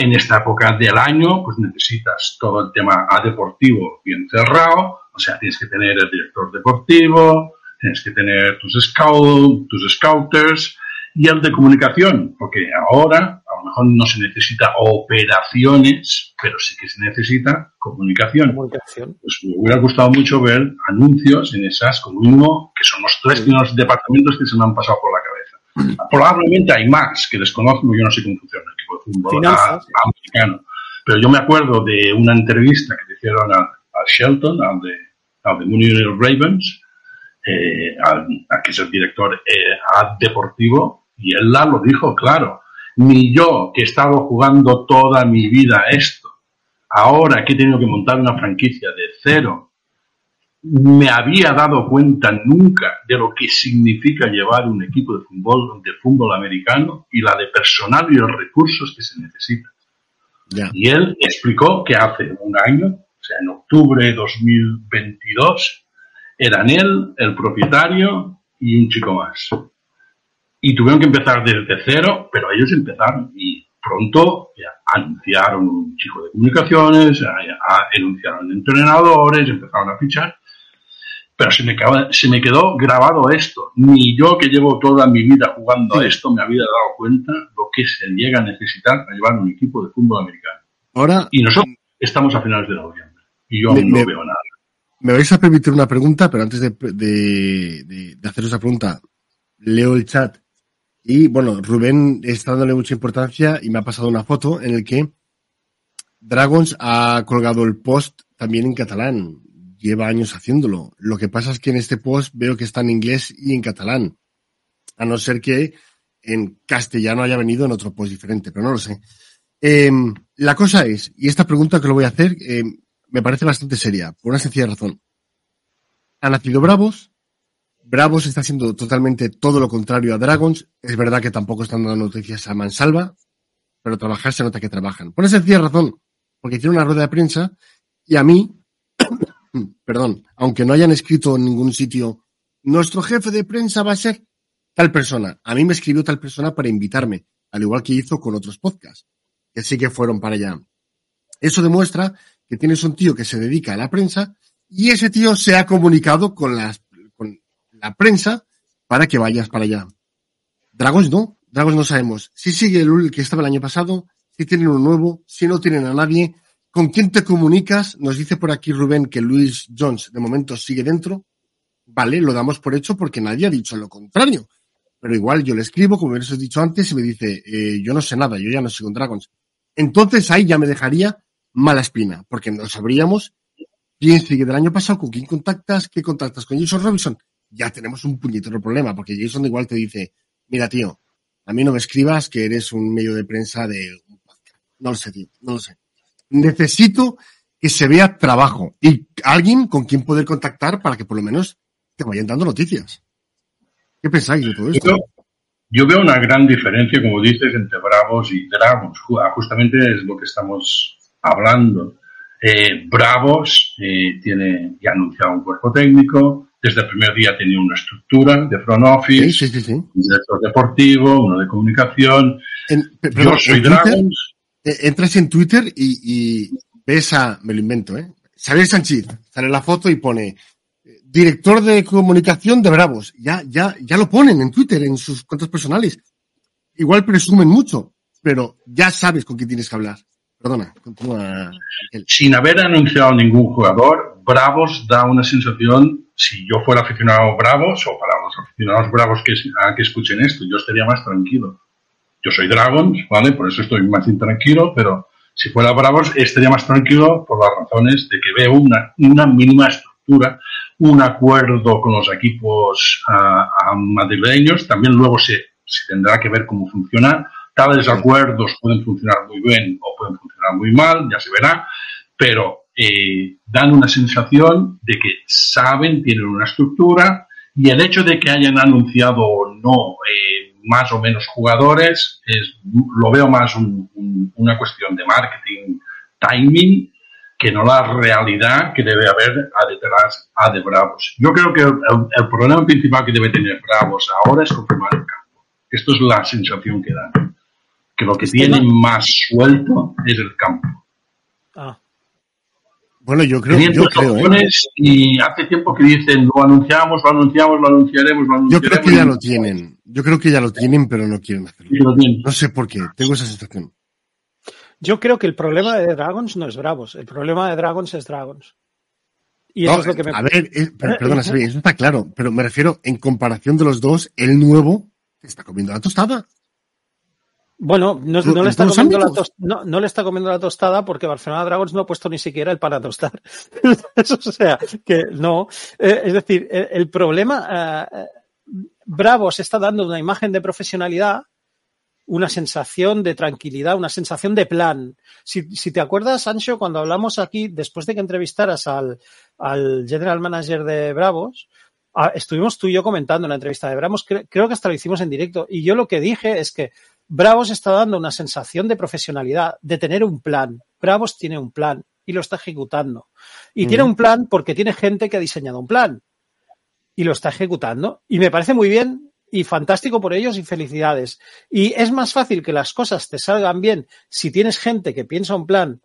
En esta época del año, pues necesitas todo el tema a deportivo bien cerrado. O sea, tienes que tener el director deportivo, tienes que tener tus scouts, tus scouters y el de comunicación, porque ahora a lo mejor no se necesita operaciones, pero sí que se necesita comunicación. comunicación. Pues me hubiera gustado mucho ver anuncios en esas, como mínimo, que son los tres primeros departamentos que se me han pasado por la cabeza Probablemente hay más que desconozco, yo no sé cómo funciona el equipo de fútbol americano. Pero yo me acuerdo de una entrevista que le hicieron a, Shelton, al de, al de Ravens, eh, al, que es el director eh, deportivo, y él la lo dijo claro. Ni yo, que he estado jugando toda mi vida esto, ahora que he tenido que montar una franquicia de cero me había dado cuenta nunca de lo que significa llevar un equipo de fútbol, de fútbol americano y la de personal y los recursos que se necesitan. Y él explicó que hace un año, o sea, en octubre de 2022, eran él, el propietario y un chico más. Y tuvieron que empezar desde cero, pero ellos empezaron y pronto ya, anunciaron un chico de comunicaciones, anunciaron entrenadores, empezaron a fichar pero se me, se me quedó grabado esto. Ni yo que llevo toda mi vida jugando a esto me había dado cuenta lo que se llega a necesitar para llevar un equipo de fútbol americano. Ahora, y nosotros estamos a finales de noviembre y yo aún no veo nada. Me vais a permitir una pregunta, pero antes de, de, de, hacer esa pregunta, leo el chat y bueno, Rubén está dándole mucha importancia y me ha pasado una foto en el que Dragons ha colgado el post también en catalán. Lleva años haciéndolo. Lo que pasa es que en este post veo que está en inglés y en catalán. A no ser que en castellano haya venido en otro post diferente, pero no lo sé. Em, la cosa es, y esta pregunta que lo voy a hacer, em, me parece bastante seria, por una sencilla razón. Ha nacido Bravos, Bravos está haciendo totalmente todo lo contrario a Dragons. Es verdad que tampoco están dando noticias a mansalva, pero trabajar se nota que trabajan. Por esa sencilla razón, porque hicieron una rueda de prensa y a mí, perdón, aunque no hayan escrito en ningún sitio, nuestro jefe de prensa va a ser tal persona. A mí me escribió tal persona para invitarme, al igual que hizo con otros podcasts, que sí que fueron para allá. Eso demuestra que tienes un tío que se dedica a la prensa y ese tío se ha comunicado con, con la prensa para que vayas para allá. Dragos no, Dragos no sabemos. Si sigue el que estaba el año pasado, si tienen uno nuevo, si no tienen a nadie, con quién te comunicas. Nos dice por aquí Rubén que Luis Jones de momento sigue dentro. Vale, lo damos por hecho porque nadie ha dicho lo contrario. Pero igual yo le escribo, como os he dicho antes, y me dice, eh, yo no sé nada, yo ya no sigo con Dragons. Entonces ahí ya me dejaría mala espina, porque no sabríamos quién sigue del año pasado, con quién contactas, qué contactas con Jason Robinson. Ya tenemos un puñetero problema, porque Jason igual te dice, mira tío, a mí no me escribas que eres un medio de prensa de. No lo sé, tío, no lo sé. Necesito que se vea trabajo y alguien con quien poder contactar para que por lo menos te vayan dando noticias. ¿Qué pensáis de todo esto? Yo veo una gran diferencia, como dices, entre Bravos y Dragons. Ah, justamente es lo que estamos hablando. Eh, Bravos eh, tiene ya anunciado un cuerpo técnico. Desde el primer día tenía una estructura de front office, un director deportivo, uno de comunicación. Yo soy Dragons. Eh, entras en Twitter y, y, ves a, me lo invento, ¿eh? Xavier Sánchez, sale la foto y pone director de comunicación de Bravos. Ya, ya, ya lo ponen en Twitter, en sus cuentas personales. Igual presumen mucho, pero ya sabes con quién tienes que hablar. Perdona, continúa. Sin haber anunciado ningún jugador, Bravos da una sensación, si yo fuera aficionado a Bravos, o para los aficionados Bravos que, que escuchen esto, yo estaría más tranquilo. Yo soy Dragons, ¿vale? Por eso estoy más intranquilo, pero si fuera Bravos estaría más tranquilo por las razones de que veo una, una mínima estructura, un acuerdo con los equipos uh, madrileños, también luego se, se, tendrá que ver cómo funciona. Tales acuerdos pueden funcionar muy bien o pueden funcionar muy mal, ya se verá, pero eh, dan una sensación de que saben, tienen una estructura y el hecho de que hayan anunciado o no eh, más o menos jugadores es, lo veo más un, un, una cuestión de marketing, timing que no la realidad que debe haber detrás a de Bravos. Yo creo que el, el, problema principal que debe tener Bravos ahora es confirmar el campo. Esto es la sensación que dan. Que lo que tienen más suelto es el campo. Ah. Bueno, yo creo, yo creo ¿eh? Y hace tiempo que dicen, lo anunciamos, lo anunciamos, lo anunciaremos, lo anunciaremos. Yo creo que ya lo tienen. Yo creo que ya lo tienen, pero no quieren hacerlo. No sé por qué. Tengo esa sensación. Yo creo que el problema de Dragons no es Bravos, el problema de Dragons es Dragons. Y eso es lo que me... A ver, eh, perdona, Xavi, eso está claro, pero me refiero, en comparación de los dos, el nuevo está comiendo la tostada. Bueno, no, no, le está comiendo la tostada, no, le está comiendo la tostada porque Barcelona Dragons no ha puesto ni siquiera el para tostar. o sea, que no. Eh, es decir, el, problema, eh, Bravos está dando una imagen de profesionalidad una sensación de tranquilidad, una sensación de plan. Si, si, te acuerdas, Ancho, cuando hablamos aquí, después de que entrevistaras al, al general manager de Bravos, a, estuvimos tú y yo comentando en la entrevista de Bravos, cre, creo que hasta lo hicimos en directo, y yo lo que dije es que Bravos está dando una sensación de profesionalidad, de tener un plan. Bravos tiene un plan y lo está ejecutando. Y mm. tiene un plan porque tiene gente que ha diseñado un plan y lo está ejecutando. Y me parece muy bien y fantástico por ellos y felicidades. Y es más fácil que las cosas te salgan bien si tienes gente que piensa un plan,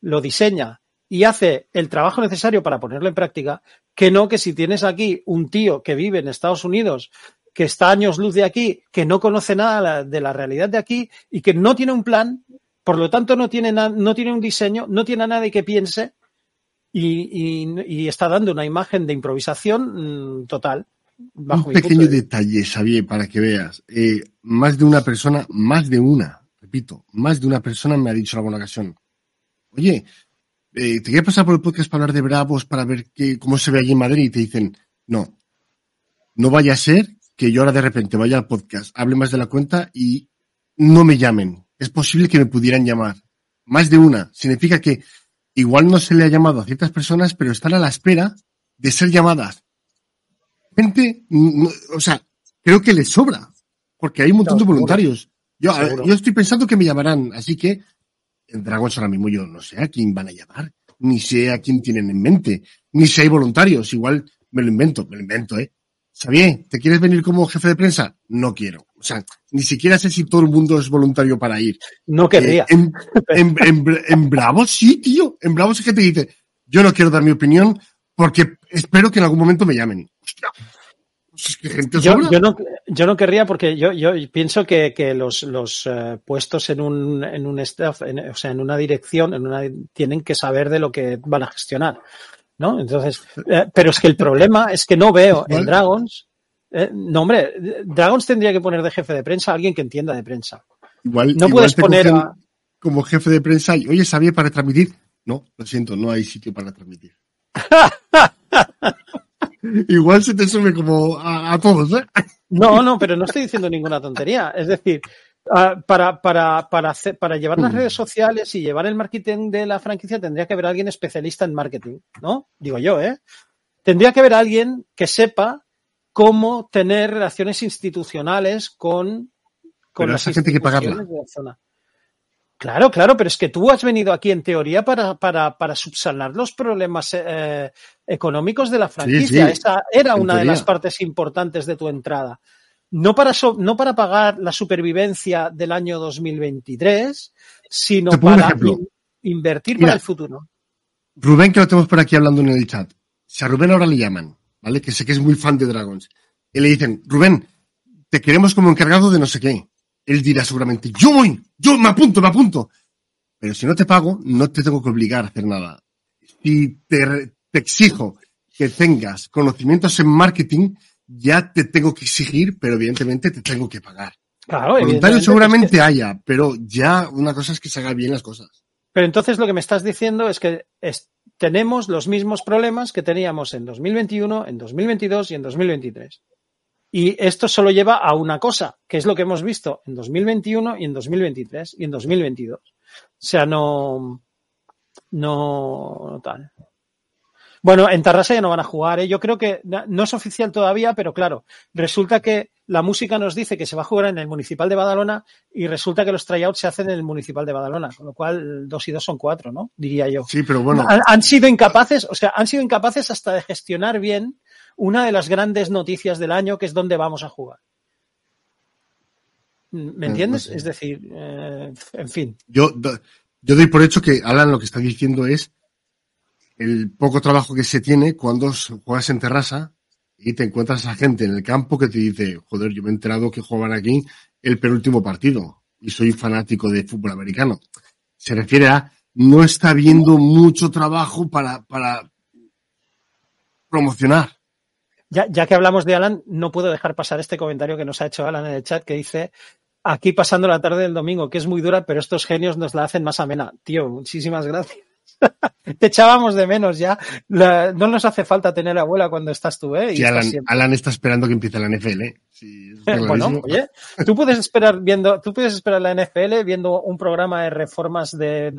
lo diseña y hace el trabajo necesario para ponerlo en práctica, que no que si tienes aquí un tío que vive en Estados Unidos, que está años luz de aquí, que no conoce nada de la realidad de aquí y que no tiene un plan Por lo tanto, no tiene, no tiene un diseño, no tiene a nadie que piense y, y, está dando una imagen de improvisación mm, total. Bajo un pequeño detalle, Xavier, para que veas. Eh, más de una persona, más de una, repito, más de una persona me ha dicho en alguna ocasión, oye, eh, te quería pasar por el podcast para hablar de Bravos, para ver qué, cómo se ve allí en Madrid, y te dicen, no, no vaya a ser que yo ahora de repente vaya al podcast, hable más de la cuenta y no me llamen. Es posible que me pudieran llamar. Más de una. Significa que igual no se le ha llamado a ciertas personas, pero están a la espera de ser llamadas. Gente, o sea, creo que les sobra, porque hay un montón de voluntarios. Yo, yo estoy pensando que me llamarán, así que en Dragons ahora mismo yo no sé a quién van a llamar, ni sé a quién tienen en mente, ni si hay voluntarios, igual me lo invento, me lo invento, ¿eh? Xavier, ¿te quieres venir como jefe de prensa? No quiero. O sea, ni siquiera sé si todo el mundo es voluntario para ir. No querría. Eh, en, en, en, Bravo sí, tío. En Bravo sí que te dice, yo no quiero dar mi opinión porque espero que en algún momento me llamen. Hostia. Pues yo, yo, no, yo no querría porque yo, yo pienso que, que los, los uh, puestos en un, en un staff, en, o sea, en una dirección, en una, tienen que saber de lo que van a gestionar. ¿No? Entonces, eh, pero es que el problema es que no veo en Dragons, eh, no hombre, Dragons tendría que poner de jefe de prensa a alguien que entienda de prensa. Igual, no puedes poner como jefe de prensa y, oye, ¿sabía para transmitir? No, lo siento, no hay sitio para transmitir. igual se te sube como a, a todos, ¿eh? No, no, pero no estoy diciendo ninguna tontería. Es decir, Uh, para, para, para, hacer, para llevar las mm. redes sociales y llevar el marketing de la franquicia tendría que haber alguien especialista en marketing, ¿no? Digo yo, ¿eh? Tendría que haber alguien que sepa cómo tener relaciones institucionales con, con las gente que pagarla. de la zona. Claro, claro, pero es que tú has venido aquí en teoría para, para, para subsanar los problemas eh, económicos de la franquicia. Esa era una de las partes importantes de tu entrada no para, no para pagar la supervivencia del año 2023, sino para invertir para el futuro. Rubén, que lo tenemos por aquí hablando en el chat. Si a Rubén ahora le llaman, ¿vale? Que sé que es muy fan de Dragons. Y le dicen, Rubén, te queremos como encargado de no sé qué. Él dirá seguramente, yo voy, yo me apunto, me apunto. Pero si no te pago, no te tengo que obligar a hacer nada. Si te, te exijo que tengas conocimientos en marketing, ya te tengo que exigir, pero evidentemente te tengo que pagar. Claro, Voluntario seguramente haya, pero ya una cosa es que se haga bien las cosas. Pero entonces lo que me estás diciendo es que tenemos los mismos problemas que teníamos en 2021, en 2022 y en 2023. Y esto solo lleva a una cosa, que es lo que hemos visto en 2021 y en 2023 y en 2022. O sea, no, no, no tal. Bueno, en Tarrasa ya no van a jugar. ¿eh? Yo creo que no es oficial todavía, pero claro, resulta que la música nos dice que se va a jugar en el Municipal de Badalona y resulta que los tryouts se hacen en el Municipal de Badalona, con lo cual dos y dos son cuatro, ¿no? Diría yo. Sí, pero bueno. Han, sido incapaces, o sea, han sido incapaces hasta de gestionar bien una de las grandes noticias del año, que es dónde vamos a jugar. ¿Me entiendes? Es decir, eh, en fin. Yo, yo doy por hecho que Alan lo que está diciendo es el poco trabajo que se tiene cuando juegas en terraza y te encuentras a gente en el campo que te dice, joder, yo me he enterado que juegan aquí el penúltimo partido y soy fanático de fútbol americano. Se refiere a no está habiendo mucho trabajo para, para promocionar. Ya, ya que hablamos de Alan, no puedo dejar pasar este comentario que nos ha hecho Alan en el chat que dice, aquí pasando la tarde del domingo, que es muy dura, pero estos genios nos la hacen más amena. Tío, muchísimas gracias. Te echábamos de menos ya. no nos hace falta tener abuela cuando estás tú, ¿eh? Alan, está esperando que empiece la NFL, ¿eh? bueno, oye, tú puedes esperar viendo, tú puedes esperar la NFL viendo un programa de reformas de,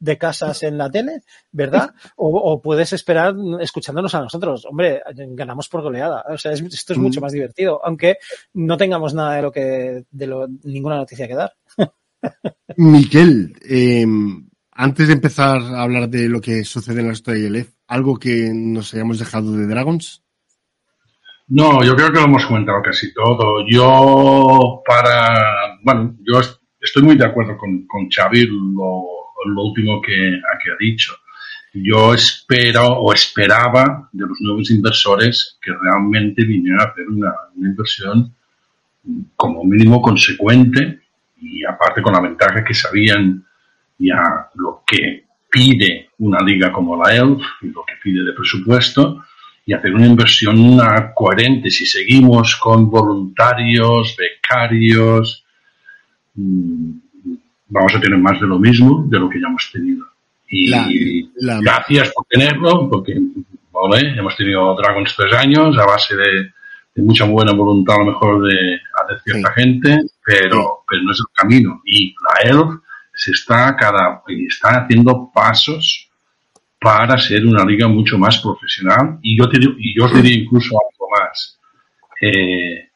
de, casas en la tele, ¿verdad? O, puedes esperar escuchándonos a nosotros. Hombre, ganamos por goleada. O sea, esto es mucho mm. más divertido, aunque no tengamos nada de lo que, de lo, ninguna noticia que dar. Miquel, eh, antes de empezar a hablar de lo que sucede en la historia de ¿algo que nos hayamos dejado de Dragons? No, yo creo que lo hemos comentado casi todo. Yo, para. Bueno, yo estoy muy de acuerdo con, con Xavi lo, lo último que, que ha dicho. Yo espero o esperaba de los nuevos inversores que realmente vinieran a hacer una, una inversión como mínimo consecuente y aparte con la ventaja que sabían ya lo que pide una liga como la ELF y lo que pide de presupuesto y hacer una inversión coherente. Si seguimos con voluntarios, becarios, mm, vamos a tener más de lo mismo de lo que ya hemos tenido. Y gracias por tenerlo, porque hemos tenido Dragons tres años a base de, mucha buena voluntad a lo mejor de, cierta gente, pero, pero no es el camino. Y la ELF se está cada está haciendo pasos para ser una liga mucho más profesional. Y yo te y yo os diría incluso algo más. Eh,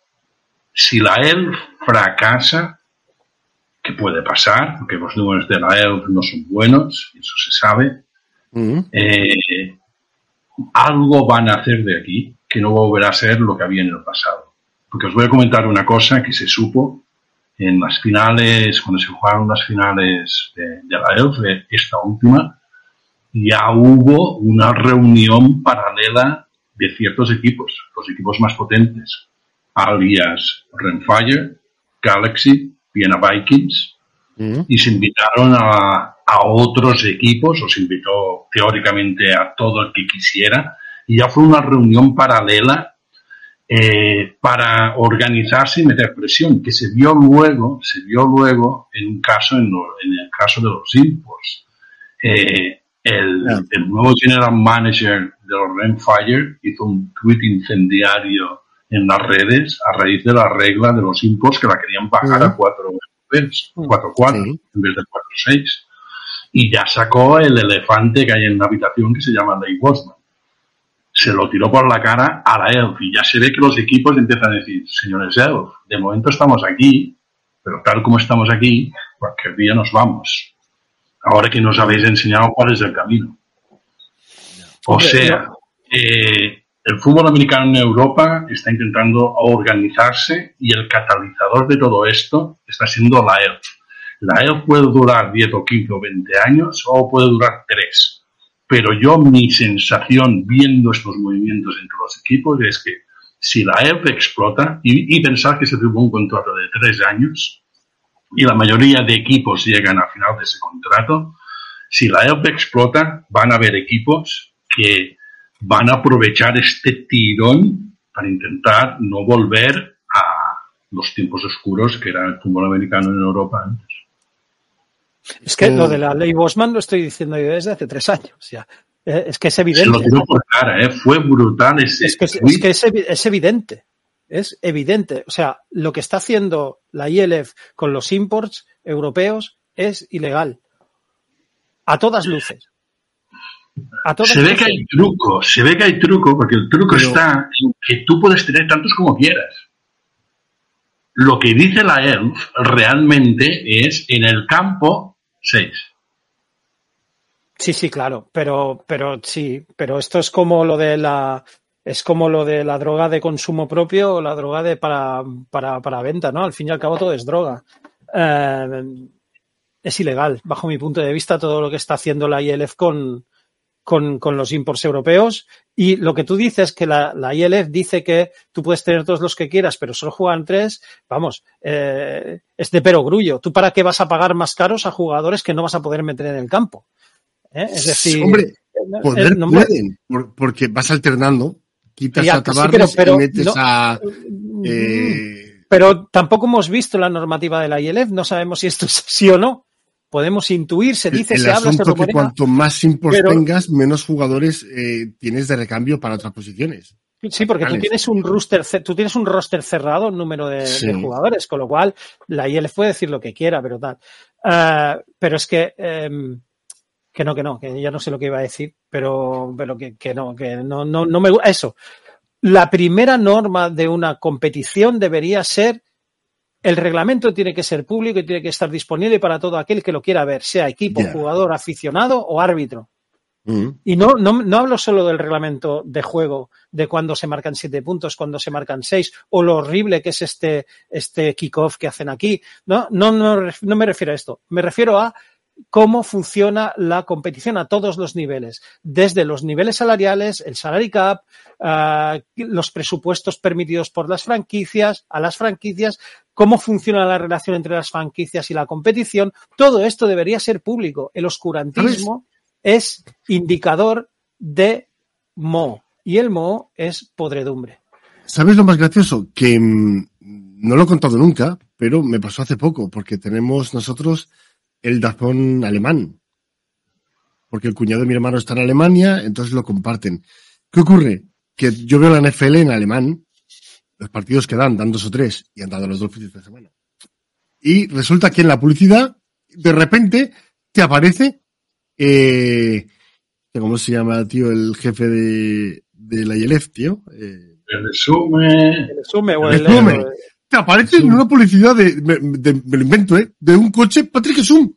si la ELF fracasa que puede pasar porque los números de la ELF no son buenos eso se sabe. Eh, algo van a hacer de aquí que no volverá a ser lo que había en el pasado. Porque os voy a comentar una cosa que se supo en las finales, cuando se jugaron las finales de, la ELF, esta última, ya hubo una reunión paralela de ciertos equipos, los equipos más potentes, alias Renfire, Galaxy, Vienna Vikings, mm. y se invitaron a, a otros equipos, o se invitó teóricamente a todo el que quisiera, y ya fue una reunión paralela eh, para organizarse y meter presión, que se vio luego, se vio luego en un caso, en, el caso de los imports. Eh, el, nuevo general manager de los Renfire hizo un tweet incendiario en las redes a raíz de la regla de los imports que la querían bajar a 4 4 4 en vez de 4 6 y ya sacó el elefante que hay en la habitación que se llama Ley Bosman se lo tiró por la cara a la ELF y ya se ve que los equipos empiezan a decir, señores ELF, de momento estamos aquí, pero tal como estamos aquí, cualquier día nos vamos. Ahora que nos habéis enseñado cuál es el camino. O sea, eh, el fútbol americano en Europa está intentando organizarse y el catalizador de todo esto está siendo la ELF. La ELF puede durar 10 o 15 o 20 años o puede durar 3 pero yo mi sensación viendo estos movimientos entre los equipos es que si la ELF explota, y, pensar que se tuvo un contrato de tres años, y la mayoría de equipos llegan al final de ese contrato, si la ELF explota, van a haber equipos que van a aprovechar este tirón para intentar no volver a los tiempos oscuros que era el fútbol americano en Europa. Es que lo de la ley Bosman lo estoy diciendo yo desde hace tres años ya. Eh, es que es evidente. Se lo tiró por cara, ¿eh? fue brutal ese. Es que, es, que es, evidente. Es evidente. O sea, lo que está haciendo la ILF con los imports europeos es ilegal. A todas luces. A todas se ve que hay truco, se ve que hay truco, porque el truco está en que tú puedes tener tantos como quieras. Lo que dice la ELF realmente es en el campo seis. Sí, sí, claro, pero, pero sí, pero esto es como lo de la, es como lo de la droga de consumo propio o la droga de para, para, para venta, ¿no? Al fin y al cabo todo es droga. Eh, es ilegal, bajo mi punto de vista, todo lo que está haciendo la ILF con, con, con, los imports europeos. Y lo que tú dices, que la, la, ILF dice que tú puedes tener todos los que quieras, pero solo juegan tres, vamos, eh, es de perogrullo. ¿Tú para qué vas a pagar más caros a jugadores que no vas a poder meter en el campo? ¿Eh? Es decir, hombre, eh, poder no, pueden, porque vas alternando, quitas a Tavares y metes a... Mm, eh... Pero tampoco hemos visto la normativa de la ILF, no sabemos si esto es así o no podemos intuir, se dice, se habla, se que cuanto más imports tengas, menos jugadores eh, tienes de recambio para otras posiciones. Sí, porque tú tienes un roster, tú tienes un roster cerrado, un número de, jugadores, con lo cual la ILF puede decir lo que quiera, pero tal. Uh, pero es que um, que no, que no, que ya no sé lo que iba a decir, pero, pero que, que no, que no, no, no me eso. La primera norma de una competición debería ser el reglamento tiene que ser público y tiene que estar disponible para todo aquel que lo quiera ver, sea equipo, jugador, aficionado o árbitro. Mm. Y no, no, no, hablo solo del reglamento de juego, de cuando se marcan siete puntos, cuando se marcan seis, o lo horrible que es este, este kickoff que hacen aquí. No, no, no, no me refiero a esto. Me refiero a cómo funciona la competición a todos los niveles, desde los niveles salariales, el salary cap, uh, los presupuestos permitidos por las franquicias, a las franquicias, cómo funciona la relación entre las franquicias y la competición. Todo esto debería ser público. El oscurantismo es indicador de mo y el mo es podredumbre. ¿Sabes lo más gracioso? Que mmm, no lo he contado nunca, pero me pasó hace poco, porque tenemos nosotros el Dazón alemán. Porque el cuñado de mi hermano está en Alemania, entonces lo comparten. ¿Qué ocurre? Que yo veo la NFL en alemán, los partidos que dan, dan dos o tres, y han dado los dos fines de semana. Y resulta que en la publicidad, de repente, te aparece, eh, ¿cómo se llama, tío, el jefe de, de la IELEF, tío? Eh, el resumen. El resumen, o el, el, resumen. Te aparece en una publicidad de, de, de, me lo invento, ¿eh? De un coche Patrick Zoom.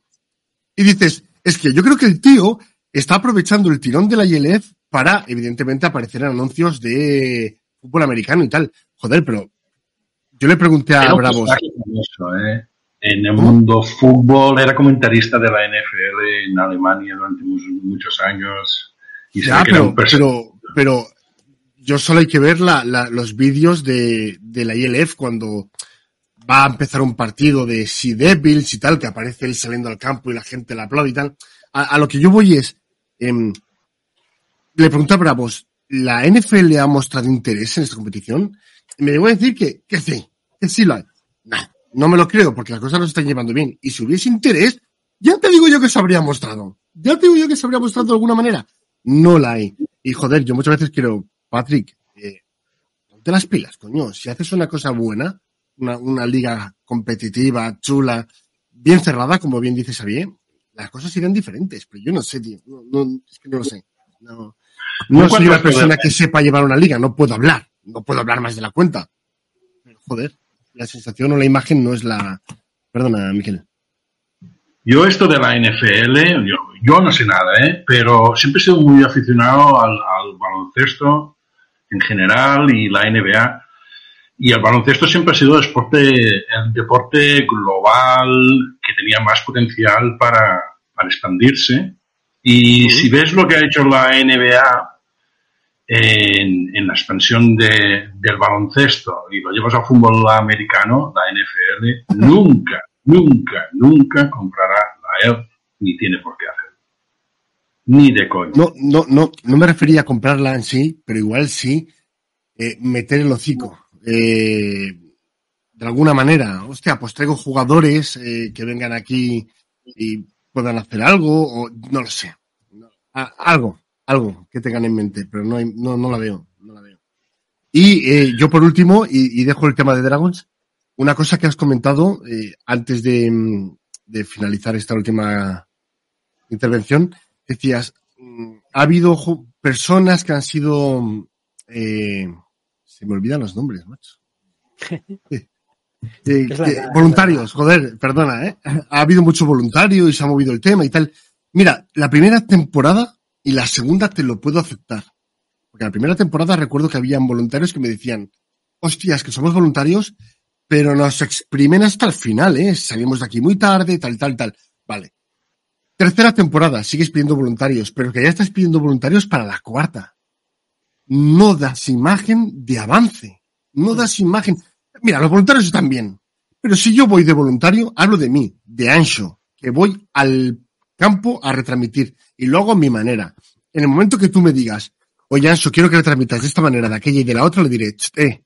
Y dices, es que yo creo que el tío está aprovechando el tirón de la ILF para, evidentemente, aparecer en anuncios de fútbol americano y tal. Joder, pero yo le pregunté a Bravos. Eso, ¿eh? En el mundo fútbol era comentarista de la NFL en Alemania durante muchos años. Y ya, pero, pero, pero yo solo hay que ver la, la, los vídeos de, de, la ILF cuando va a empezar un partido de Sea Devils y tal, que aparece él saliendo al campo y la gente le aplaude y tal. A, lo que yo voy es, eh, le pregunté a Bravos, ¿la NFL ha mostrado interés en esta competición? Y me llegó a decir que, que sí, que sí lo hay. Nah, no me lo creo porque las cosas no se están llevando bien. Y si hubiese interés, ya te digo yo que se habría mostrado. Ya te digo yo que se habría mostrado de alguna manera. No la hay. Y joder, yo muchas veces quiero, Patrick, eh, ponte las pilas, coño. Si haces una cosa buena, una, una, liga competitiva, chula, bien cerrada, como bien dice Xavier, las cosas serían diferentes. Pero yo no sé, tío. No, no, es que no lo sé. No, no soy una persona que sepa llevar una liga, no puedo hablar. No puedo hablar más de la cuenta. Pero, joder, la sensación o la imagen no es la. Perdona, Miquel. Yo esto de la NFL, yo, yo no sé nada, ¿eh? pero siempre he sido muy aficionado al, al baloncesto en general y la NBA. Y el baloncesto siempre ha sido el deporte, el deporte global que tenía más potencial para, para expandirse. Y si ves lo que ha hecho la NBA en, en la expansión de, del baloncesto y lo llevas al fútbol americano, la NFL, nunca, nunca, nunca comprará la ELF ni tiene por qué hacerlo. Ni de coño. No, no, no, no me refería a comprarla en sí, pero igual sí eh, meter el hocico. Eh, de alguna manera, hostia, pues traigo jugadores eh, que vengan aquí y puedan hacer algo, o no lo sé. Algo, algo que tengan en mente, pero no, hay, no, no la veo. No la veo. Y eh, yo por último, y, dejo el tema de Dragons, una cosa que has comentado antes de, de, finalizar esta última intervención, decías, mm, ha habido personas que han sido, eh, se me olvidan los nombres, macho. Eh, eh, voluntarios, joder, perdona, ¿eh? Ha habido mucho voluntario y se ha movido el tema y tal. Mira, la primera temporada y la segunda te lo puedo aceptar. Porque la primera temporada recuerdo que habían voluntarios que me decían, hostias, que somos voluntarios, pero nos exprimen hasta el final, ¿eh? Salimos de aquí muy tarde, tal, tal, tal. Vale. Tercera temporada, sigues pidiendo voluntarios, pero que ya estás pidiendo voluntarios para la cuarta. No das imagen de avance. No das imagen. Mira, los voluntarios están bien. Pero si yo voy de voluntario, hablo de mí, de Ancho, que voy al campo a retransmitir y lo hago a mi manera. En el momento que tú me digas, oye Ancho, quiero que retransmitas de esta manera, de aquella y de la otra, le diré, eh,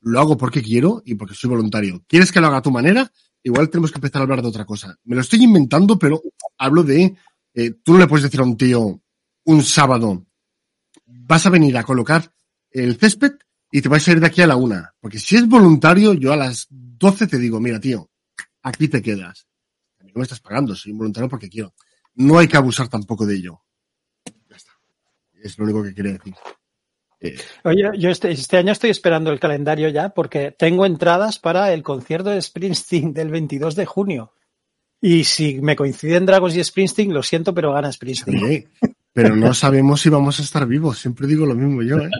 lo hago porque quiero y porque soy voluntario. ¿Quieres que lo haga a tu manera? Igual tenemos que empezar a hablar de otra cosa. Me lo estoy inventando, pero hablo de, eh, tú no le puedes decir a un tío un sábado, vas a venir a colocar el césped y te vas a ir de aquí a la una. Porque si es voluntario, yo a las 12 te digo, mira, tío, aquí te quedas. No me estás pagando, soy voluntario porque quiero. No hay que abusar tampoco de ello. Ya está. Es lo único que quería decir. Eh. Oye, yo este, este, año estoy esperando el calendario ya porque tengo entradas para el concierto de Springsteen del 22 de junio. Y si me coinciden Dragos y Springsteen, lo siento, pero gana Springsteen. Sí, pero no sabemos si vamos a estar vivos. Siempre digo lo mismo yo, ¿eh?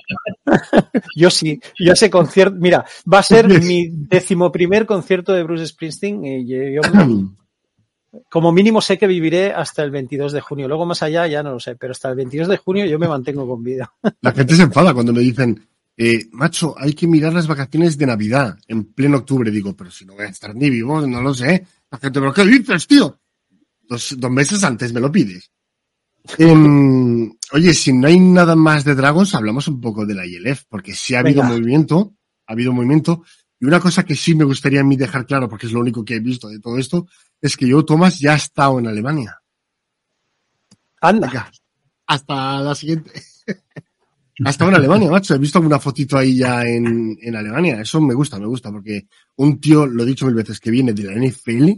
yo sí, yo ese concierto, mira, va a ser mi decimoprimer concierto de Bruce Springsteen y yo, yo como mínimo sé que viviré hasta el 22 de junio. Luego más allá ya no lo sé, pero hasta el 22 de junio yo me mantengo con vida. La gente se enfada cuando me dicen, eh, macho, hay que mirar las vacaciones de Navidad en pleno octubre. Digo, pero si no voy a estar ni vivo, no lo sé. La gente, pero ¿qué dices, tío? Dos, dos meses antes me lo pides. Em, oye, si no hay nada más de Dragons, hablamos un poco de la ILF, porque sí ha habido Venga. movimiento, ha habido movimiento. Y una cosa que sí me gustaría a mí dejar claro, porque es lo único que he visto de todo esto, es que yo, Thomas, ya ha estado en Alemania. Anda. Venga, hasta la siguiente. ha estado en Alemania, macho. He visto una fotito ahí ya en, en Alemania. Eso me gusta, me gusta, porque un tío, lo he dicho mil veces, que viene de la NFL,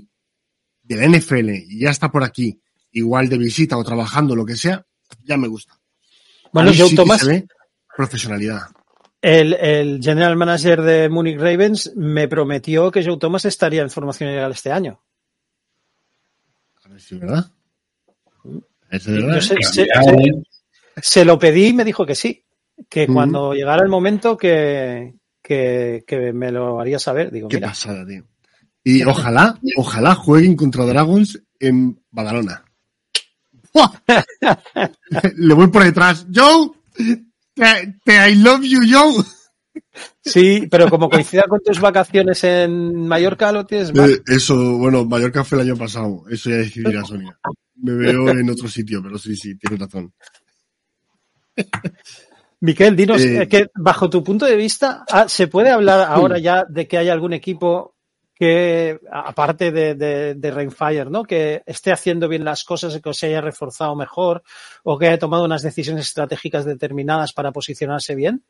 de la NFL, y ya está por aquí, igual de visita o trabajando, lo que sea, ya me gusta. Bueno, Joe sí se ve profesionalidad. el, el general manager de Munich Ravens, me prometió que Joe Thomas estaría en formación ilegal este año. A ver si es verdad. Es verdad. Yo Cambiar, sé- ¿eh? se lo pedí y me dijo que sí, que cuando llegara el momento que, que, que me lo haría saber. Digo, Qué mira, pasada, tío. Y ojalá, ojalá jueguen contra Dragons en Badalona. Le voy por detrás. Joe, te, te I love you, Joe. sí, pero como coincida con tus vacaciones en Mallorca, lo tienes mal. Eh, eso, bueno, Mallorca fue el año pasado. Eso ya decidirá Sonia. Me veo en otro sitio, pero sí, sí, tienes razón. Miquel, dinos, Eh, eh, que bajo tu punto de vista, ah, ¿se puede hablar ahora ya de que hay algún equipo que, aparte de, de, Rainfire, ¿no? que esté haciendo bien las cosas, que se haya reforzado mejor o que haya tomado unas decisiones estratégicas determinadas para posicionarse bien?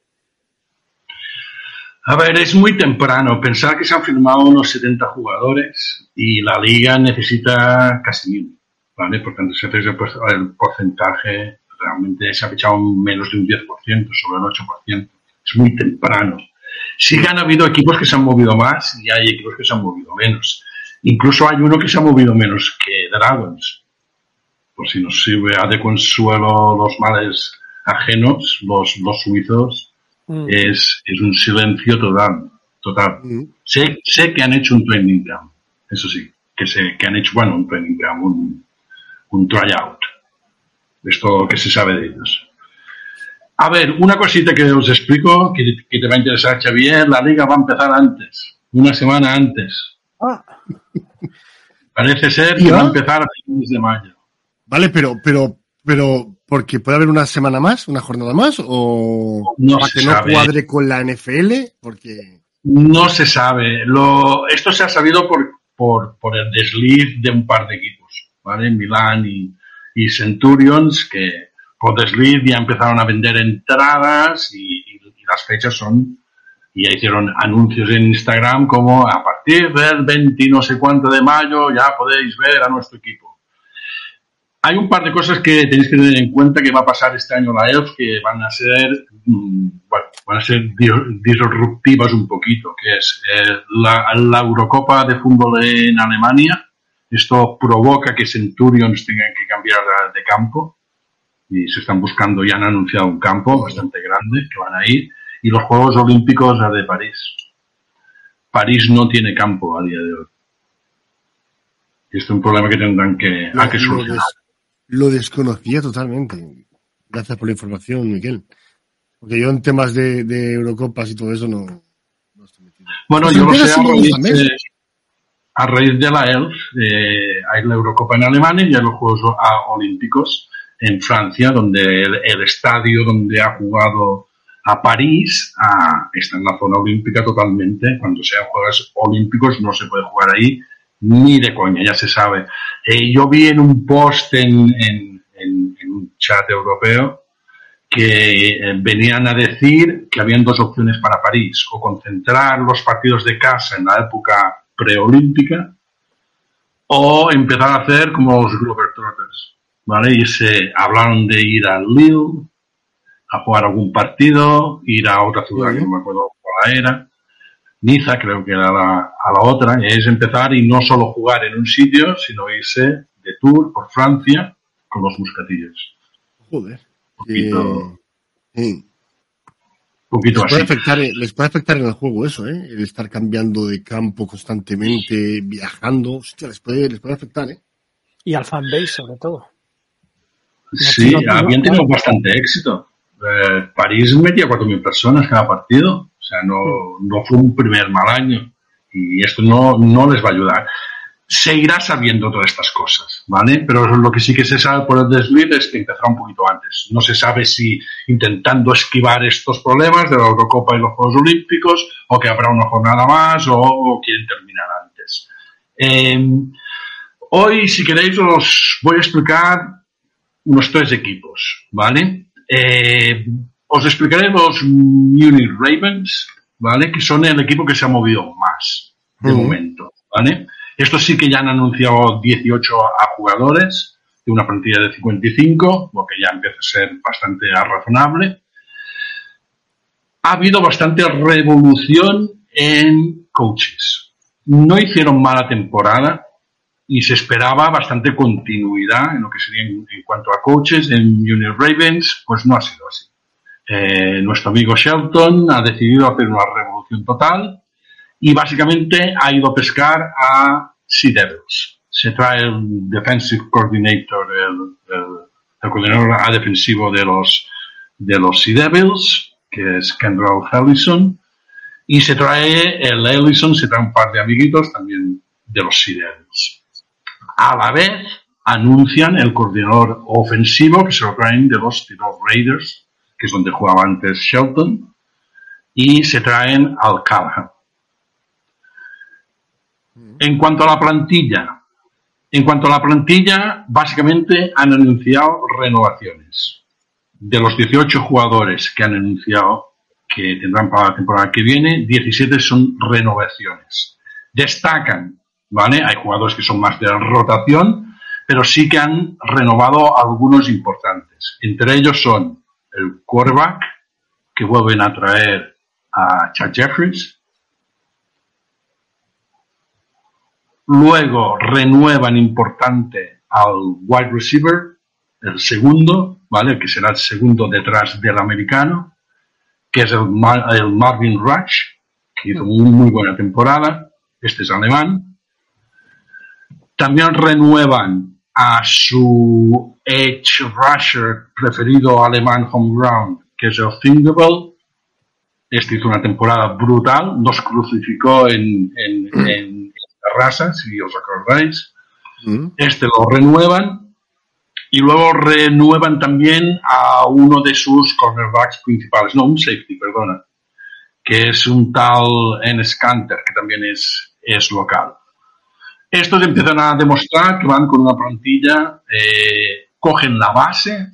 A ver, es muy temprano. Pensar que se han firmado unos 70 jugadores y la liga necesita casi mil, ¿vale? Por tanto, si haces el porcentaje, realmente se ha fichado menos de un 10%, sobre el 8%. Es muy temprano. Sí que han habido equipos que se han movido más y hay equipos que se han movido menos. Incluso hay uno que se ha movido menos que Dragons. Por si nos sirve de consuelo los males ajenos, los, los suizos, Mm. es, es un silencio total. total. Mm. Sé, sé que han hecho un training camp, eso sí, que, sé, que han hecho, bueno, un training camp, un, un tryout. Es todo lo que se sabe de ellos. A ver, una cosita que os explico, que, que te va a interesar, Xavier, la liga va a empezar antes, una semana antes. Ah, Parece ser que va a empezar a finales de mayo. Vale, pero, pero, pero, porque puede haber una semana más, una jornada más, o No para se que no sabe. cuadre con la NFL, porque No se sabe. Lo, esto se ha sabido por, por, por el desliz de un par de equipos, ¿vale? Milán y, y Centurions, que por desliz ya empezaron a vender entradas y, las fechas son, y ya hicieron anuncios en Instagram como a partir del 20 no sé cuánto de mayo ya podéis ver a nuestro equipo. Hay un par de cosas que tenéis que tener en cuenta que va a pasar este año la ELF que van a ser, mm, bueno, van a ser di- disruptivas un poquito, que es eh, la, la Eurocopa de fútbol en Alemania. Esto provoca que Centurions tengan que cambiar de campo y se están buscando, ya han anunciado un campo bastante grande que van a ir. Y los Juegos Olímpicos de París. París no tiene campo a día de hoy. Y esto es un problema que tendrán que, a que lo solucionar. des- lo desconocía totalmente. Gracias por la información, Miguel. Porque yo en temas de, de Eurocopas y todo eso no, no estoy metido. Bueno, Pues yo lo sé a raíz, de, a raíz de la ELF. eh, hay la Eurocopa en Alemania y hay los Juegos Olímpicos en Francia, donde el, estadio donde ha jugado a París ah, está en la zona olímpica totalmente. Cuando sean Juegos Olímpicos no se puede jugar ahí ni de coña, ya se sabe. Eh, yo vi en un post en un chat europeo que eh, venían a decir que habían dos opciones para París, o concentrar los partidos de casa en la época preolímpica, o empezar a hacer como los Globetrotters, ¿vale? Y se hablaron de ir a Lille a jugar algún partido, ir a otra ciudad que no me acuerdo cuál era, Niza creo que era la, a la otra, y es empezar y no solo jugar en un sitio, sino irse de tour por Francia con los muscatillos. Joder. poquito- Eh, sí. Un poquito les, puede así. afectar, les puede afectar en el juego eso, ¿eh? El estar cambiando de campo constantemente, viajando. Hostia, les puede, les puede afectar, ¿eh? Y al fanbase, sobre todo. Sí, habían tenido bastante éxito. Eh, París metía 4.000 personas cada partido. O sea, no, no fue un primer mal año. Y esto no, no les va a ayudar se irá sabiendo todas estas cosas, ¿vale? Pero lo que sí que se sabe por el desliz es que empezará un poquito antes. No se sabe si intentando esquivar estos problemas de la Eurocopa y los Juegos Olímpicos, o que habrá una jornada más, o, quieren terminar antes. Em, hoy, si queréis, os voy a explicar unos tres equipos, ¿vale? Eh, os explicaré los Munich Ravens, ¿vale? Que son el equipo que se ha movido más de momento, ¿vale? Estos sí que ya han anunciado 18 a jugadores de una plantilla de 55, lo que ya empieza a ser bastante razonable. Ha habido bastante revolución en coaches. No hicieron mala temporada y se esperaba bastante continuidad en lo que sería en, cuanto a coaches. En Junior Ravens, pues no ha sido así. Eh, nuestro amigo Shelton ha decidido hacer una revolución total y básicamente ha ido a pescar a Devils. Se trae el defensive coordinator, el, coordinador a defensivo de los, de los Sea Devils, que es Kendall Ellison, y se trae el Ellison, se trae un par de amiguitos también de los Sea Devils. A la vez, anuncian el coordinador ofensivo que se lo traen de los, de Raiders, que es donde jugaba antes Shelton, y se traen al Callahan. En cuanto a la plantilla, en cuanto a la plantilla, básicamente han anunciado renovaciones. De los 18 jugadores que han anunciado que tendrán para la temporada que viene, 17 son renovaciones. Destacan, ¿vale? Hay jugadores que son más de rotación, pero sí que han renovado algunos importantes. Entre ellos son el quarterback, que vuelven a traer a Chad Jeffries, Luego renuevan importante al wide receiver, el segundo, ¿vale? Que será el segundo detrás del americano, que es el, Marvin Rush, que hizo muy, muy buena temporada. Este es alemán. También renuevan a su edge rusher preferido alemán home ground, que es el Thingable. Este hizo una temporada brutal, nos crucificó en, en raza, si os acordáis. Mm. Este lo renuevan y luego renuevan también a uno de sus cornerbacks principales, no, un safety, perdona, que es un tal en Scanter, que también es, es local. Estos empiezan a demostrar que van con una plantilla, eh, cogen la base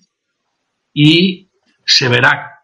y se verá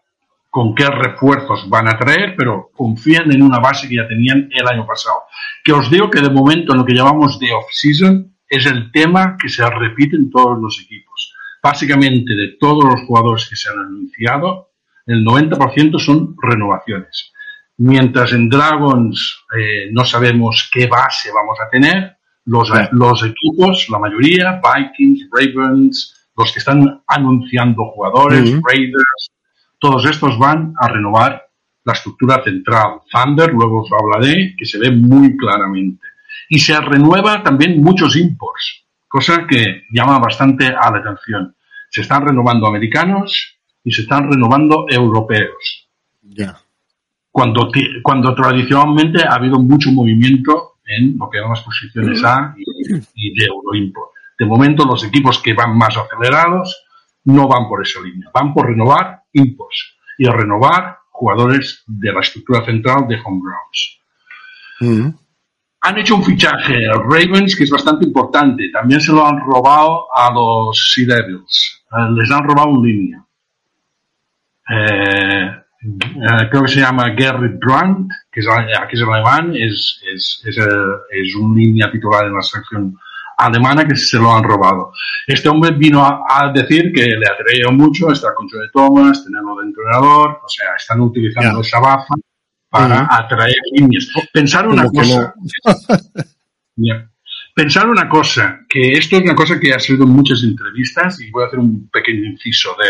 con qué refuerzos van a traer, pero confían en una base que ya tenían el año pasado. Que os digo que de momento en lo que llamamos de off-season es el tema que se repite en todos los equipos. Básicamente de todos los jugadores que se han anunciado, el 90% son renovaciones. Mientras en Dragons eh, no sabemos qué base vamos a tener, los, los equipos, la mayoría, Vikings, Ravens, los que están anunciando jugadores, Raiders, todos estos van a renovar la estructura central. Thunder, luego os hablaré, que se ve muy claramente. Y se renueva también muchos imports, cosa que llama bastante a la atención. Se están renovando americanos y se están renovando europeos. Ya. Cuando, cuando tradicionalmente ha habido mucho movimiento en lo que llaman las posiciones A y, de Euroimport. De momento, los equipos que van más acelerados no van por esa línea, van por renovar imports y a renovar jugadores de la estructura central de Home Grounds. Mm. Han hecho un fichaje, Ravens, que es bastante importante. También se lo han robado a los Sea Devils. Eh, les han robado un línea. Eh, eh, creo que se llama Gerrit Grant, que es, aquí es alemán, es, es, es, es un línea titular en la sección alemana que se lo han robado. Este hombre vino a, decir que le atraía mucho estar con Joe Thomas, tenerlo de entrenador, o sea, están utilizando esa baja para atraer niños. Pensar una cosa. Pensar una cosa, que esto es una cosa que ha sido en muchas entrevistas y voy a hacer un pequeño inciso de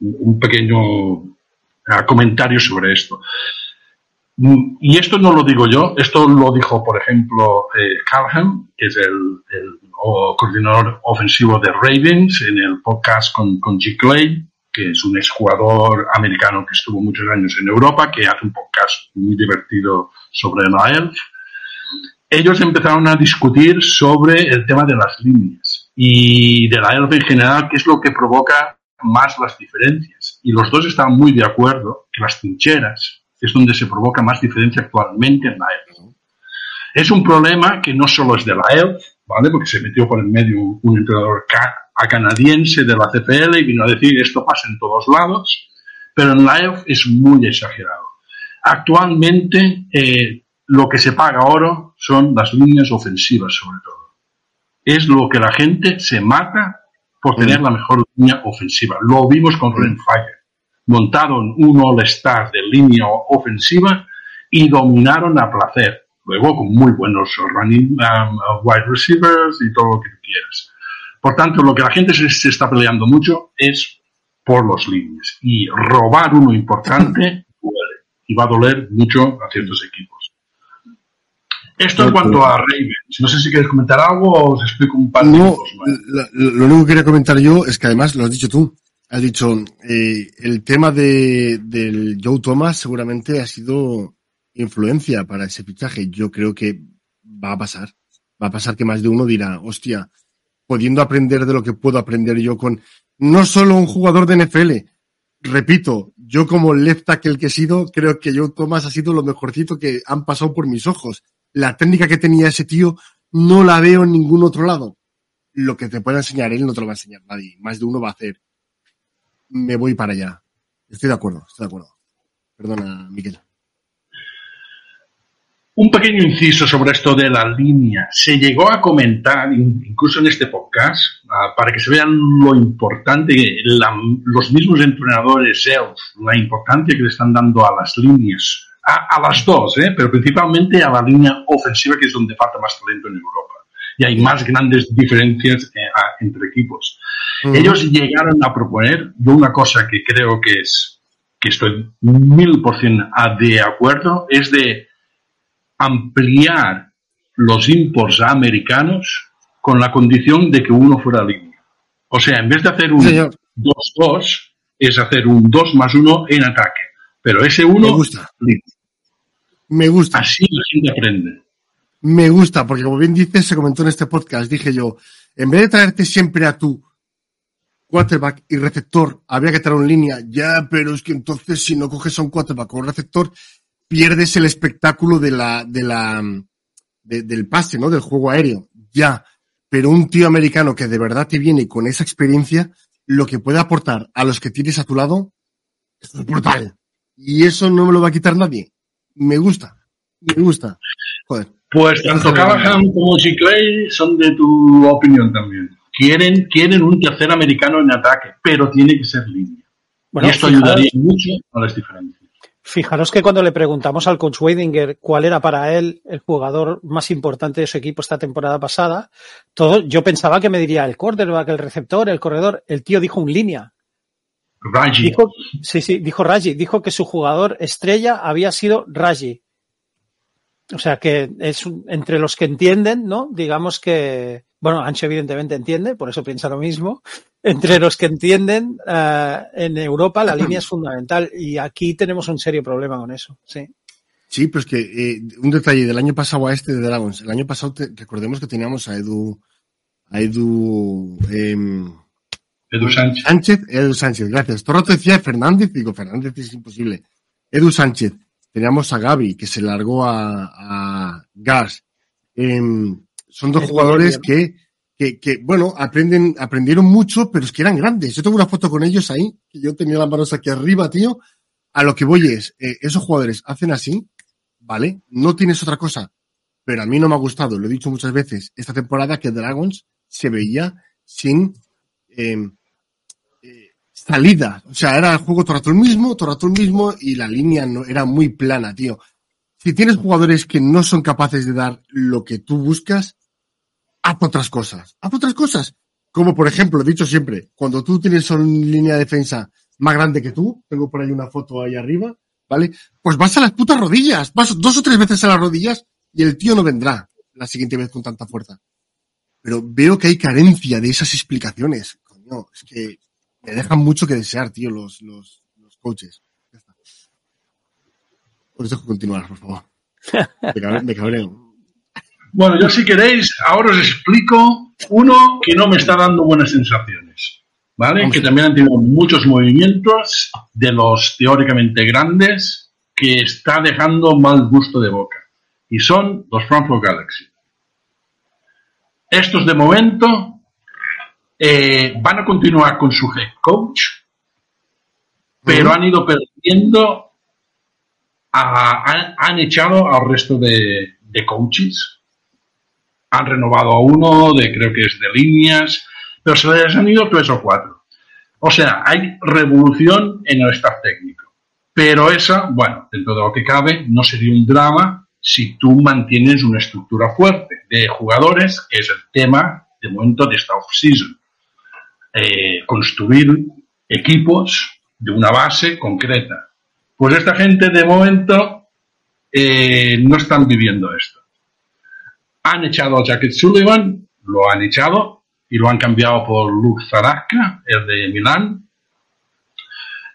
un pequeño comentario sobre esto. Y esto no lo digo yo, esto lo dijo, por ejemplo, eh, Callahan, que es el, coordinador ofensivo de Ravens, en el podcast con, con G. Clay, que es un exjugador americano que estuvo muchos años en Europa, que hace un podcast muy divertido sobre la ELF. Ellos empezaron a discutir sobre el tema de las líneas y de la ELF en general, qué es lo que provoca más las diferencias. Y los dos estaban muy de acuerdo que las trincheras es donde se provoca más diferencia actualmente en la ELF. Es un problema que no solo es de la ELF, ¿vale? Porque se metió por el medio un, entrenador canadiense de la CPL y vino a decir esto pasa en todos lados, pero en la ELF es muy exagerado. Actualmente eh, lo que se paga oro son las líneas ofensivas sobre todo. Es lo que la gente se mata por tener la mejor línea ofensiva. Lo vimos con Ren Fire. Montaron un All-Star de línea ofensiva y dominaron a placer. Luego con muy buenos running um, wide receivers y todo lo que quieras. Por tanto, lo que la gente se, está peleando mucho es por los líneas. Y robar uno importante duele. Y va a doler mucho a ciertos equipos. Esto en cuanto a Ravens. No sé si quieres comentar algo o os explico un par de no, Lo, único que quería comentar yo es que además lo has dicho tú. Has dicho, eh, el tema de, del Joe Thomas seguramente ha sido influencia para ese fichaje. Yo creo que va a pasar. Va a pasar que más de uno dirá, hostia, pudiendo aprender de lo que puedo aprender yo con no solo un jugador de NFL. Repito, yo como left tackle que he sido, creo que Joe Thomas ha sido lo mejorcito que han pasado por mis ojos la técnica que tenía ese tío no la veo en ningún otro lado. Lo que te pueda enseñar él no te lo va a enseñar nadie. Más de uno va a hacer. Me voy para allá. Estoy de acuerdo, estoy de acuerdo. Perdona, Miguel. Un pequeño inciso sobre esto de la línea. Se llegó a comentar, incluso en este podcast, ah, para que se vean lo importante, los mismos entrenadores, la importancia que le están dando a las líneas a, las dos, ¿eh? pero principalmente a la línea ofensiva, que es donde falta más talento en Europa. Y hay más grandes diferencias eh, entre equipos. Ellos llegaron a proponer, una cosa que creo que es, que estoy mil por cien de acuerdo, es de ampliar los imports americanos con la condición de que uno fuera línea. O sea, en vez de hacer un 2-2, es hacer un 2 más 1 en ataque. Pero ese uno, me gusta. Me gusta. Así la gente aprende. Me gusta, porque como bien dices, se comentó en este podcast, dije yo, en vez de traerte siempre a tu quarterback y receptor, había que traer un línea. Ya, pero es que entonces si no coges a un quarterback o un receptor, pierdes el espectáculo de la, de la, del pase, ¿no? Del juego aéreo. Ya. Pero un tío americano que de verdad te viene con esa experiencia, lo que puede aportar a los que tienes a tu lado es brutal. Y eso no me lo va a quitar nadie me gusta, me gusta. Joder. Pues tanto Callahan como Clay son de tu opinión también. Quieren, quieren un tercer americano en ataque, pero tiene que ser línea. y esto ayudaría mucho a las diferencias. Fijaros que cuando le preguntamos al coach Weidinger cuál era para él el jugador más importante de su equipo esta temporada pasada, todo, yo pensaba que me diría el quarterback, el receptor, el corredor. El tío dijo un línea. Raji. sí, sí, dijo Raji. Dijo que su jugador estrella había sido Raji. O sea que es entre los que entienden, ¿no? Digamos que, bueno, Ancho evidentemente entiende, por eso piensa lo mismo. Entre los que entienden, eh, en Europa la línea es fundamental y aquí tenemos un serio problema con eso, sí. Sí, pero es que eh, un detalle del año pasado a este de Dragons. El año pasado recordemos que teníamos a Edu, a Edu, eh, Edu Sánchez. Sánchez, Edu Sánchez, gracias. Todo rato decía Fernández, digo, Fernández es imposible. Edu Sánchez. Teníamos a Gaby, que se largó a, a Gas. Em, son dos jugadores que, que, que, bueno, aprenden, aprendieron mucho, pero es que eran grandes. Yo tengo una foto con ellos ahí, que yo tenía las manos aquí arriba, tío. A lo que voy es, eh, esos jugadores hacen así, ¿vale? No tienes otra cosa. Pero a mí no me ha gustado, lo he dicho muchas veces, esta temporada que Dragons se veía sin eh, salida. O sea, era el juego todo el mismo, todo el mismo y la línea no, era muy plana, tío. Si tienes jugadores que no son capaces de dar lo que tú buscas, haz otras cosas. Haz otras cosas. Como por ejemplo, he dicho siempre, cuando tú tienes una línea de defensa más grande que tú, tengo por ahí una foto ahí arriba, ¿vale? Pues vas a las putas rodillas, vas dos o tres veces a las rodillas y el tío no vendrá la siguiente vez con tanta fuerza. pero veo que hay carencia de esas explicaciones. Coño, es que me dejan mucho que desear, tío, los, los, los coaches. Ya está. Os dejo continuar, por favor. Me cabreo. Me cabreo. Bueno, yo si queréis, ahora os explico uno que no me está dando buenas sensaciones. ¿Vale? Vamos. Que también han tenido muchos movimientos de los teóricamente grandes que está dejando mal gusto de boca. Y son los Frankfurt Galaxy. Estos de momento eh, van a continuar con su head coach, pero han ido perdiendo, a- han, han echado al resto de, de coaches. Han renovado a uno, de creo que es de líneas, pero se les han ido tres o cuatro. O sea, hay revolución en el staff técnico. Pero esa, bueno, dentro de lo que cabe, no sería un drama si tú mantienes una estructura fuerte de jugadores, que es el tema de momento de esta off-season. Eh, construir equipos de una base concreta. Pues esta gente de momento eh, no están viviendo esto. Han echado a Jacket Sullivan, lo han echado y lo han cambiado por Luke Zarasca, el de Milán.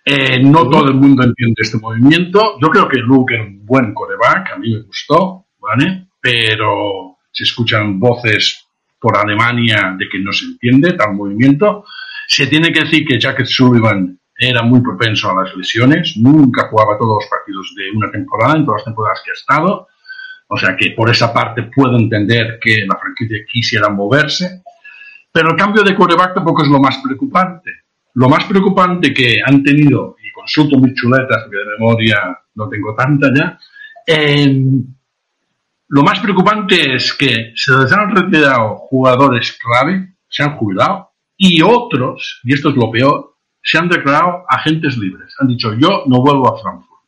Eh, no todo el mundo entiende este movimiento. Yo creo que Luke es un buen coreback, a mí me gustó, ¿vale? Pero se escuchan voces por Alemania de que no se entiende tal movimiento. Se tiene que decir que Jacket Sullivan era muy propenso a las lesiones, nunca jugaba todos los partidos de una temporada, en todas las temporadas que ha estado. O sea que por esa parte puedo entender que la franquicia quisiera moverse. Pero el cambio de quarterback tampoco es lo más preocupante. Lo más preocupante que han tenido, y consulto mis chuletas, porque de memoria no tengo tanta ya, eh, lo más preocupante es que se les han retirado jugadores clave, se han jubilado, y otros, y esto es lo peor, se han declarado agentes libres. Han dicho, yo no vuelvo a Frankfurt.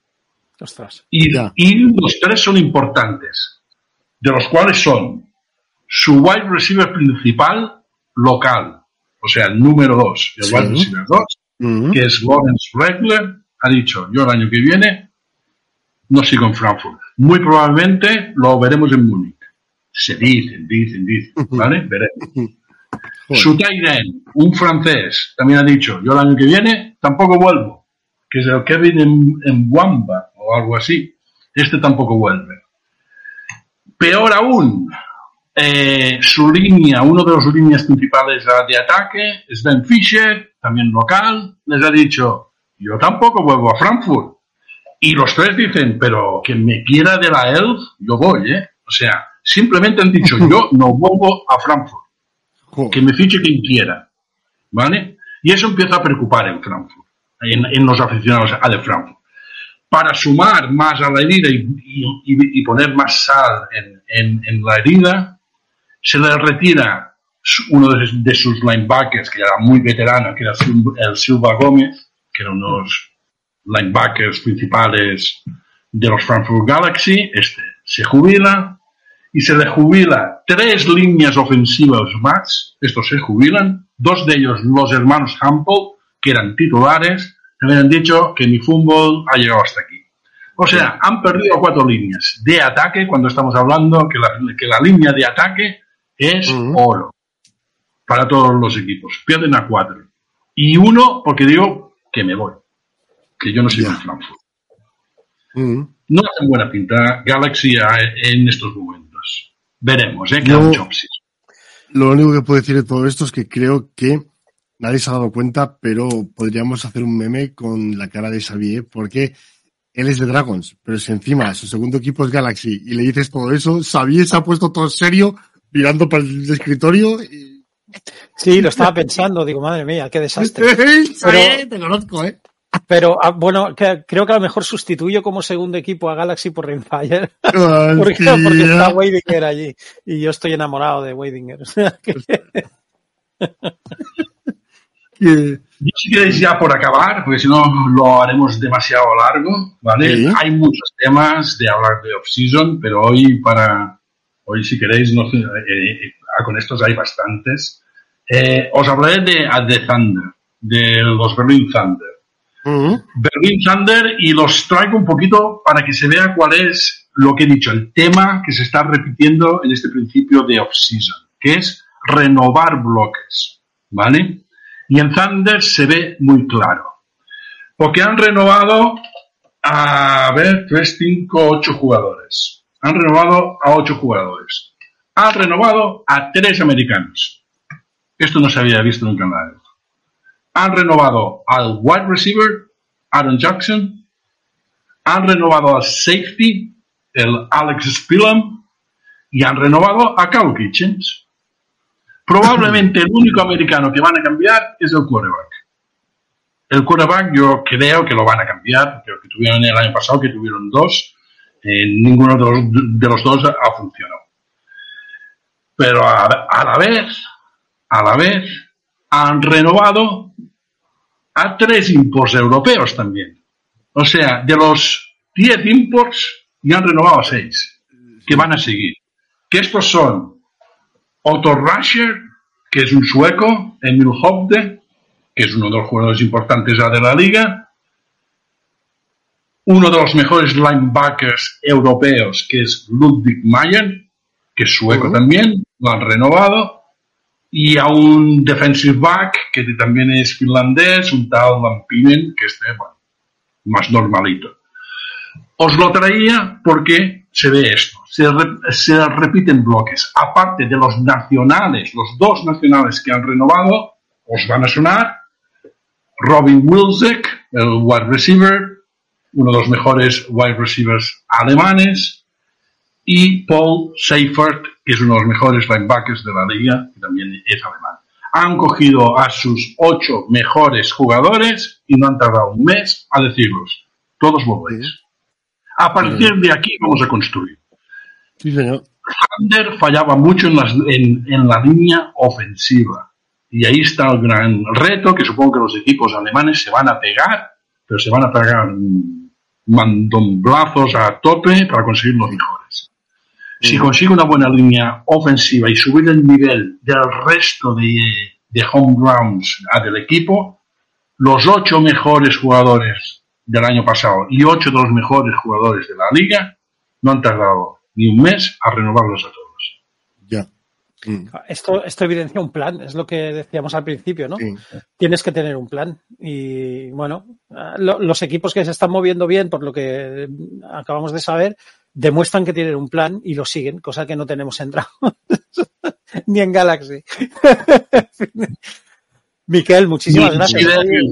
Ostras. Y, y los tres son importantes, de los cuales son su wide receiver principal local, o sea, el número dos, el Sí. wide receiver dos, que es Lawrence Regler, ha dicho, yo el año que viene no sigo en Frankfurt. Muy probablemente lo veremos en Múnich. Se dicen, dicen, dicen. ¿vale? Veremos. Su un francés, también ha dicho, yo el año que viene tampoco vuelvo, que es el Kevin en, en Wamba o algo así. Este tampoco vuelve. Peor aún, eh, su línea, uno de los líneas principales de ataque, Sven Fischer, también local, les ha dicho, yo tampoco vuelvo a Frankfurt. Y los tres dicen, pero quien me quiera de la ELF, yo voy, ¿eh? O sea, simplemente han dicho, yo no vuelvo a Frankfurt que me fiche quien quiera, ¿vale? Y eso empieza a preocupar en Frankfurt, en, en los aficionados a de Frankfurt. Para sumar más a la herida y, y- y- poner más sal en, en- en la herida, se le retira uno de, sus- de sus linebackers, que era muy veterano, que era el Silva Gómez, que era uno de los linebackers principales de los Frankfurt Galaxy, este se jubila, y se le jubila tres líneas ofensivas más, estos se jubilan, dos de ellos los hermanos Hampel, que eran titulares, también han dicho que mi fútbol ha llegado hasta aquí. O sea, han perdido cuatro líneas de ataque cuando estamos hablando que la, que la línea de ataque es oro para todos los equipos. Pierden a cuatro. Y uno porque digo que me voy, que yo no soy Ya. en Frankfurt. Ujú. No hacen buena pinta Galaxy en estos momentos. Veremos, ¿eh? Lo único que puedo decir de todo esto es que creo que nadie se ha dado cuenta, pero podríamos hacer un meme con la cara de Xavier, porque él es de Dragons, pero si encima su segundo equipo es Galaxy y le dices todo eso, Xavier se ha puesto todo serio, mirando para el escritorio y... Sí, lo estaba pensando, digo, madre mía, qué desastre. Xavier, te conozco, ¿eh? Pero ah, bueno, que- creo que a lo mejor sustituyo como segundo equipo a Galaxy por Rimfire. Porque, porque está Weidinger allí. Y yo estoy enamorado de Weidinger. Y si queréis ya por acabar, porque si no lo haremos demasiado largo, ¿vale? Sí. Hay muchos temas de hablar de off-season, pero hoy para, hoy si queréis, no eh, eh, ah, con estos hay bastantes. Eh, os hablaré de, de Thunder, de los Berlin Thunder. Ujú. Berlin Thunder y los traigo un poquito para que se vea cuál es lo que he dicho, el tema que se está repitiendo en este principio de off-season, que es renovar bloques, ¿vale? Y en Thunder se ve muy claro. Porque han renovado a, ver, 3, 5, 8 jugadores. Han renovado a 8 jugadores. Han renovado a 3 americanos. Esto no se había visto nunca en la Han renovado al wide receiver, Aaron Jackson. Han renovado al safety, el Alex Spillum. Y han renovado a Carl Kitchens. Probablemente el único americano que van a cambiar es el quarterback. El quarterback yo creo que lo van a cambiar, creo que tuvieron el año pasado, que tuvieron dos, eh, ninguno de los, dos ha funcionado. Pero a, la vez, a la vez, han renovado a tres imports europeos también. O sea, de los 10 imports, ya han renovado a seis, que van a seguir. Que estos son Otto Rascher, que es un sueco, Emil Hopde, que es uno de los jugadores importantes ya de la liga, uno de los mejores linebackers europeos, que es Ludwig Mayer, que es sueco también, lo han renovado, y a un defensive back, que también es finlandés, un tal Lampinen, que es bueno, más normalito. Os lo traía porque se ve esto, se, se repiten bloques. Aparte de los nacionales, los dos nacionales que han renovado, os van a sonar, Robin Wilczek, el wide receiver, uno de los mejores wide receivers alemanes, y Paul Seifert, que es uno de los mejores linebackers de la liga, que también es alemán. Han cogido a sus ocho mejores jugadores y no han tardado un mes a decirlos. Todos volvéis. A partir de aquí vamos a construir. Sí, señor. fallaba mucho en, en la línea ofensiva y ahí está el gran reto que supongo que los equipos alemanes se van a pegar, pero se van a pegar mandomblazos a tope para conseguir los mejores. Si consigue una buena línea ofensiva y subir el nivel del resto de, de home grounds del equipo, los ocho mejores jugadores del año pasado y ocho de los mejores jugadores de la liga no han tardado ni un mes a renovarlos a todos. Mm. Esto, esto evidencia un plan, es lo que decíamos al principio, ¿no? Tienes que tener un plan. Y bueno, los equipos que se están moviendo bien, por lo que acabamos de saber, demuestran que tienen un plan y lo siguen, cosa que no tenemos en ni en Galaxy. Miquel, muchísimas gracias.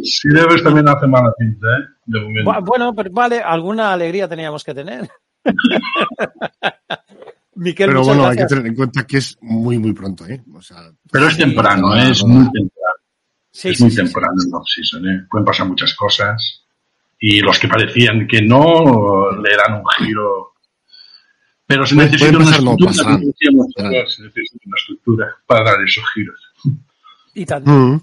Si debes, también hace mala pinta, ¿eh? Bueno, pero vale, alguna alegría teníamos que tener. Pero bueno, hay que tener en cuenta que es muy, muy pronto, ¿eh? Pero es temprano, ¿eh? es muy temprano. es muy temprano el ¿eh? Pueden pasar muchas cosas. Y los que parecían que no, le dan un giro. Pero se necesita una estructura, se necesita una estructura para dar esos giros. Y tanto. Mm.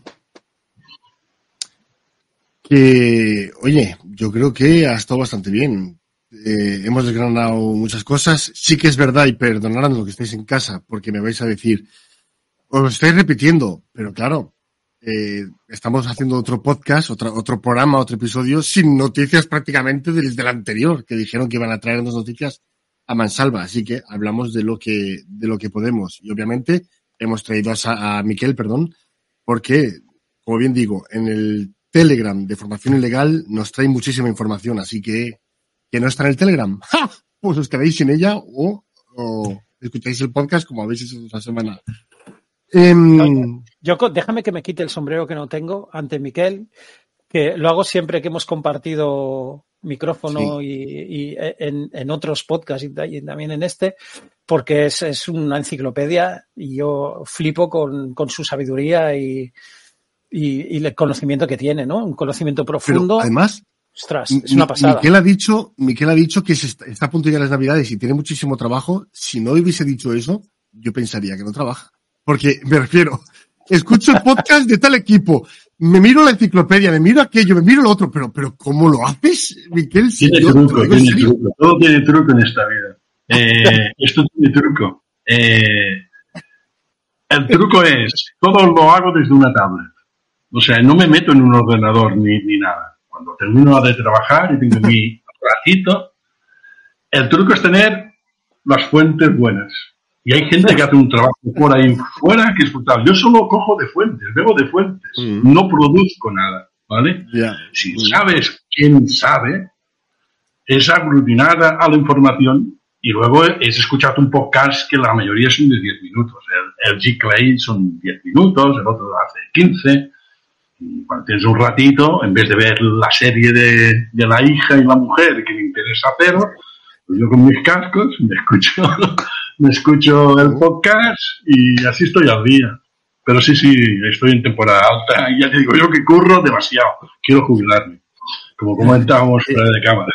Que, oye, yo creo que ha estado bastante bien. Eh, hemos desgranado muchas cosas. Sí que es verdad, y perdonad lo que estáis en casa, porque me vais a decir, os lo estáis repitiendo, pero claro, eh, estamos haciendo otro podcast, otro, otro programa, otro episodio, sin noticias prácticamente del, del anterior, que dijeron que iban a traernos noticias a mansalva. Así que hablamos de lo que, de lo que podemos. Y obviamente hemos traído a, a Miquel, perdón, porque, como bien digo, en el Telegram de formación ilegal nos trae muchísima información, así que que no está en el Telegram, pues os quedáis sin ella o, escucháis el podcast como habéis hecho esta semana. Em, yo, déjame que me quite el sombrero que no tengo ante Miquel, que lo hago siempre que hemos compartido micrófono y, en, otros podcasts y, también en este, porque es, una enciclopedia y yo flipo con, su sabiduría y, el conocimiento que tiene, ¿no? Un conocimiento profundo. además, Ostras, es una pasada. Miquel ha dicho, Miquel ha dicho que está, a punto de llegar las navidades y tiene muchísimo trabajo. Si no hubiese dicho eso, yo pensaría que no trabaja. Porque me refiero, escucho el podcast de tal equipo, me miro la enciclopedia, me miro aquello, me miro lo otro, pero, pero ¿cómo lo haces, Miquel? tiene truco, tiene truco. Todo tiene truco en esta vida. Eh, esto tiene truco. Eh, el truco es, todo lo hago desde una tablet. O sea, no me meto en un ordenador ni, ni nada cuando termino de trabajar y tengo mi ratito, el truco es tener las fuentes buenas. Y hay gente que hace un trabajo por ahí fuera que es brutal. Yo solo cojo de fuentes, bebo de fuentes, Mm. no produzco nada, ¿vale? Ya. Si sabes quién sabe, es aglutinada a la información y luego es escuchar un podcast que la mayoría son de 10 minutos. El, el G. Clay son 10 minutos, el otro hace 15. Y cuando tienes un ratito, en vez de ver la serie de, de la hija y la mujer que me interesa cero, pues yo con mis cascos me escucho, me escucho el podcast y así estoy al día. Pero sí, sí, estoy en temporada alta y ya te digo yo que curro demasiado. Quiero jubilarme. Como comentábamos fuera de cámara.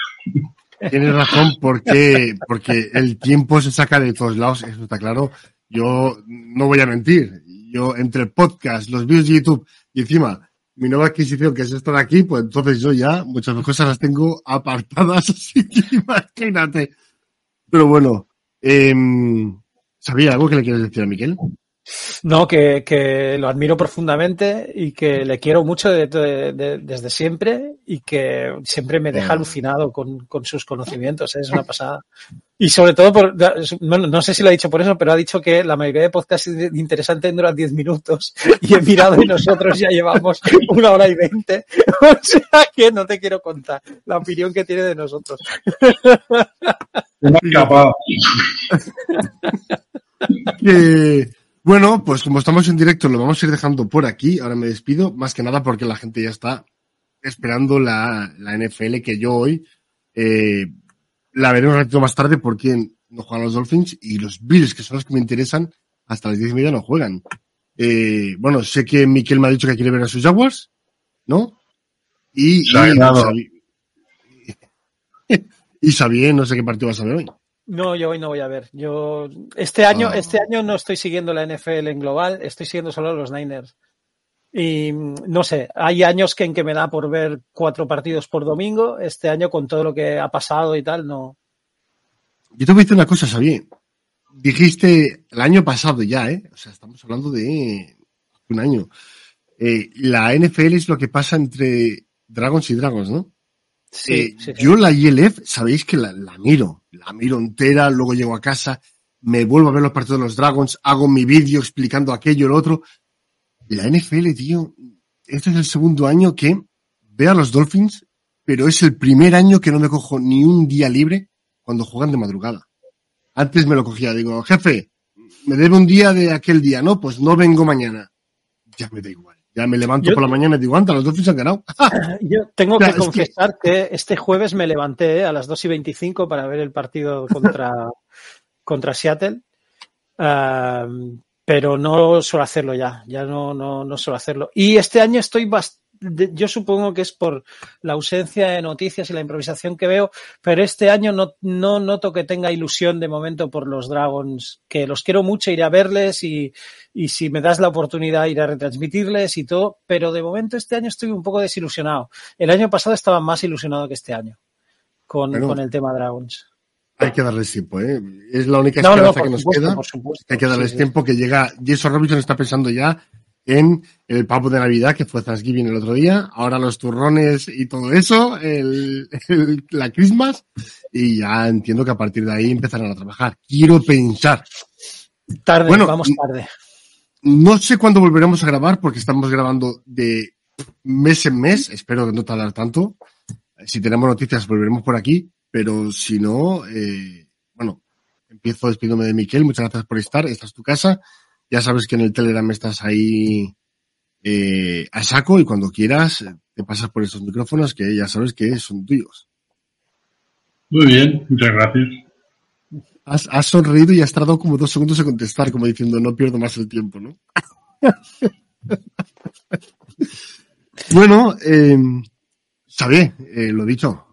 Tienes razón porque, porque el tiempo se saca de todos lados, eso está claro. Yo no voy a mentir. Yo entre el podcast, los vídeos de YouTube y encima mi nueva adquisición que es estar aquí, pues entonces yo ya muchas cosas las tengo apartadas, así que imagínate. Pero bueno, em, ¿sabía algo que le quieres decir a Miquel? No, que, que lo admiro profundamente y que le quiero mucho de- de- de- desde siempre y que siempre me deja alucinado con, con sus conocimientos. ¿eh? Es una pasada. Y sobre todo, por, no, no sé si lo ha dicho por eso, pero ha dicho que la mayoría de podcasts interesantes duran 10 minutos y he mirado y nosotros ya llevamos una hora y veinte. O sea que no te quiero contar la opinión que tiene de nosotros. Me he escapado. Eh, bueno, pues como estamos en directo, lo vamos a ir dejando por aquí. Ahora me despido, más que nada porque la gente ya está esperando la, la NFL que yo hoy eh, la veré un ratito más tarde porque no juegan los Dolphins y los Bills, que son los que me interesan, hasta las diez y media no juegan. Eh, bueno, sé que Miquel me ha dicho que quiere ver a sus Jaguars, ¿no? Y, y, y Xavier, no sé qué partido vas a ver hoy. No, yo hoy no voy a ver. Yo este año, Ah. este año no estoy siguiendo la NFL en global, estoy siguiendo solo los Niners. Y mm, no sé, hay años que en que me da por ver cuatro partidos por domingo. Este año, con todo lo que ha pasado y tal, no. Yo te voy a decir una cosa, Xavier. Dijiste el año pasado ya, ¿eh? O sea, estamos hablando de un año. Eh, la NFL es lo que pasa entre Dragons y Dragons, ¿no? Sí, Eh, sí. Yo la ILF, sabéis que la, la miro. La miro entera, luego llego a casa, me vuelvo a ver los partidos de los Dragons, hago mi vídeo explicando aquello y lo otro. La NFL, tío, este es el segundo año que veo a los Dolphins, pero es el primer año que no me cojo ni un día libre cuando juegan de madrugada. Antes me lo cogía, digo, jefe, me debe un día de aquel día, ¿no? Pues no vengo mañana. Ya me da igual. Ya me levanto Yo- por la mañana y digo, anda, los Dolphins han ganado. Yo tengo que es que- confesar que... este jueves me levanté eh, a las 2 y 25 para ver el partido contra, contra Seattle. Pero no suelo hacerlo ya, ya no, no, no suelo hacerlo. Y este año estoy bastante, yo supongo que es por la ausencia de noticias y la improvisación que veo, pero este año no, no noto que tenga ilusión de momento por los Dragons, que los quiero mucho, iré a verles y, y si me das la oportunidad iré a retransmitirles y todo, pero de momento este año estoy un poco desilusionado. El año pasado estaba más ilusionado que este año con, el tema Dragons. Hay que darles tiempo, ¿eh? Es la única No, no, esperanza por que nos supuesto, queda. por supuesto. Hay que darles sí. tiempo que llega. Jason Robinson está pensando ya en el pavo de Navidad, que fue Thanksgiving el otro día. Ahora los turrones y todo eso, el, el- la Christmas. Y ya entiendo que a partir de ahí empezarán a trabajar. Quiero pensar. Tarde, Bueno, vamos tarde. No sé cuándo volveremos a grabar porque estamos grabando de mes en mes. Espero que no tardar tanto. Si tenemos noticias volveremos por aquí, pero si no, eh, bueno, empiezo despidiéndome de Miquel. Muchas gracias por estar. Esta es tu casa. Ya sabes que en el Telegram estás ahí eh, a saco y cuando quieras eh, te pasas por estos micrófonos que ya sabes que son tuyos. Muy bien, muchas gracias. Has, has sonreído y has tardado como dos segundos en contestar, como diciendo no pierdo más el tiempo, ¿no? bueno, eh, Xavier, eh, lo dicho,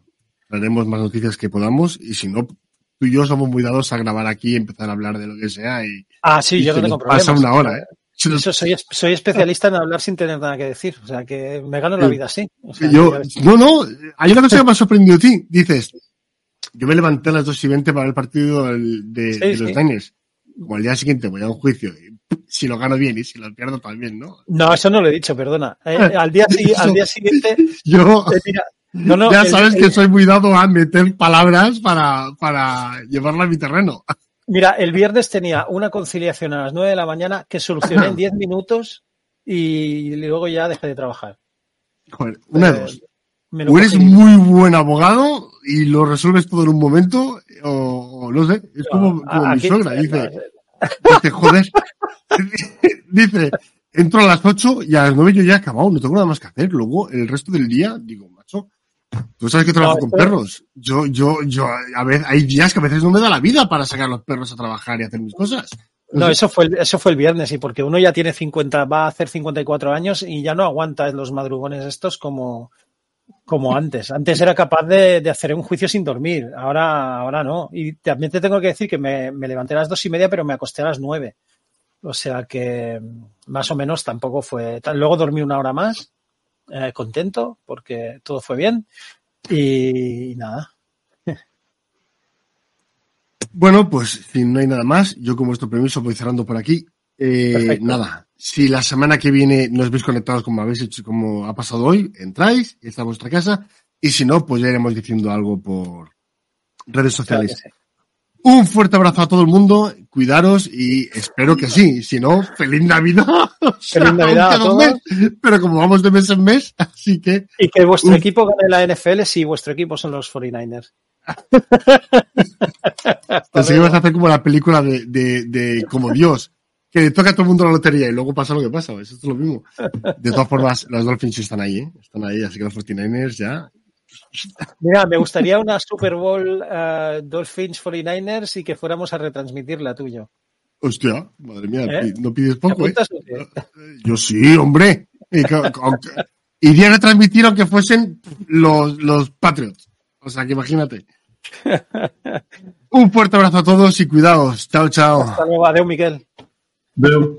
traeremos más noticias que podamos y si no, tú y yo somos muy dados a grabar aquí y empezar a hablar de lo que sea y, Ah, sí, y yo no tengo pasa una hora, ¿eh? Eso, soy, soy especialista en hablar sin tener nada que decir. O sea, que me gano la vida así. O sea, yo, ya ves. no, no, hay una cosa que me ha sorprendido a ti. Dices, yo me levanté a las dos y veinte para ver el partido de, Sí, de los sí. Como al día siguiente voy a un juicio. si lo gano bien y si lo pierdo también, ¿no? No, eso no lo he dicho, perdona. Eh, al, día, al día siguiente, Yo, no, no, ya sabes el- que soy muy dado a meter palabras para, para llevarla a mi terreno. Mira, el viernes tenía una conciliación a las 9 de la mañana que solucioné en 10 minutos y luego ya dejé de trabajar. Joder, una de Eh, dos. O eres muy buen abogado y lo resuelves todo en un momento, o, o no sé, es como, como mi suegra, dice, dice, joder, dice, entro a las 8 y a las 9 yo ya he acabado, no tengo nada más que hacer. Luego, el resto del día, digo, tú sabes que trabajo No, con perros. Yo, yo, yo, a veces, hay días que a veces no me da la vida para sacar a los perros a trabajar y hacer mis cosas. No, eso fue, el, eso fue el viernes, y porque uno ya tiene 50, va a hacer 54 años y ya no aguanta los madrugones estos como, como antes. Antes era capaz de, de hacer un juicio sin dormir, ahora, ahora no. Y también te tengo que decir que me, me levanté a las dos y media, pero me acosté a las nueve. O sea que más o menos tampoco fue. Luego dormí una hora más, eh, contento, porque todo fue bien. Y, nada. Bueno, pues si no hay nada más, yo con vuestro permiso voy cerrando por aquí. Eh, nada, si la semana que viene nos veis conectados como habéis hecho, como ha pasado hoy, entráis, está vuestra casa, y si no, pues ya iremos diciendo algo por redes sociales. Un fuerte abrazo a todo el mundo, cuidaros y espero que sí, si no, feliz Navidad. Feliz Navidad a mes, pero como vamos de mes en mes, así que Y que vuestro equipo gane la NFL si vuestro equipo son los 49ers. Pensé que ibas a hacer como la película de, de, de como Dios, que le toca a todo el mundo la lotería y luego pasa lo que pasa. Eso es lo mismo. De todas formas, los Dolphins están ahí, ¿eh? Están ahí, así que los 49ers ya. Mira, me gustaría una Super Bowl eh, Dolphins 49ers y que fuéramos a retransmitirla tuyo. Hostia, madre mía, ¿Eh? no pides ¿Te poco, ¿eh? qué? Yo sí, hombre. Y que- aunque- Iría a retransmitir aunque fuesen los, los Patriots. O sea, que imagínate. Un fuerte abrazo a todos y cuidaos. Chao, chao. Hasta luego, adeu, Miguel. Veo.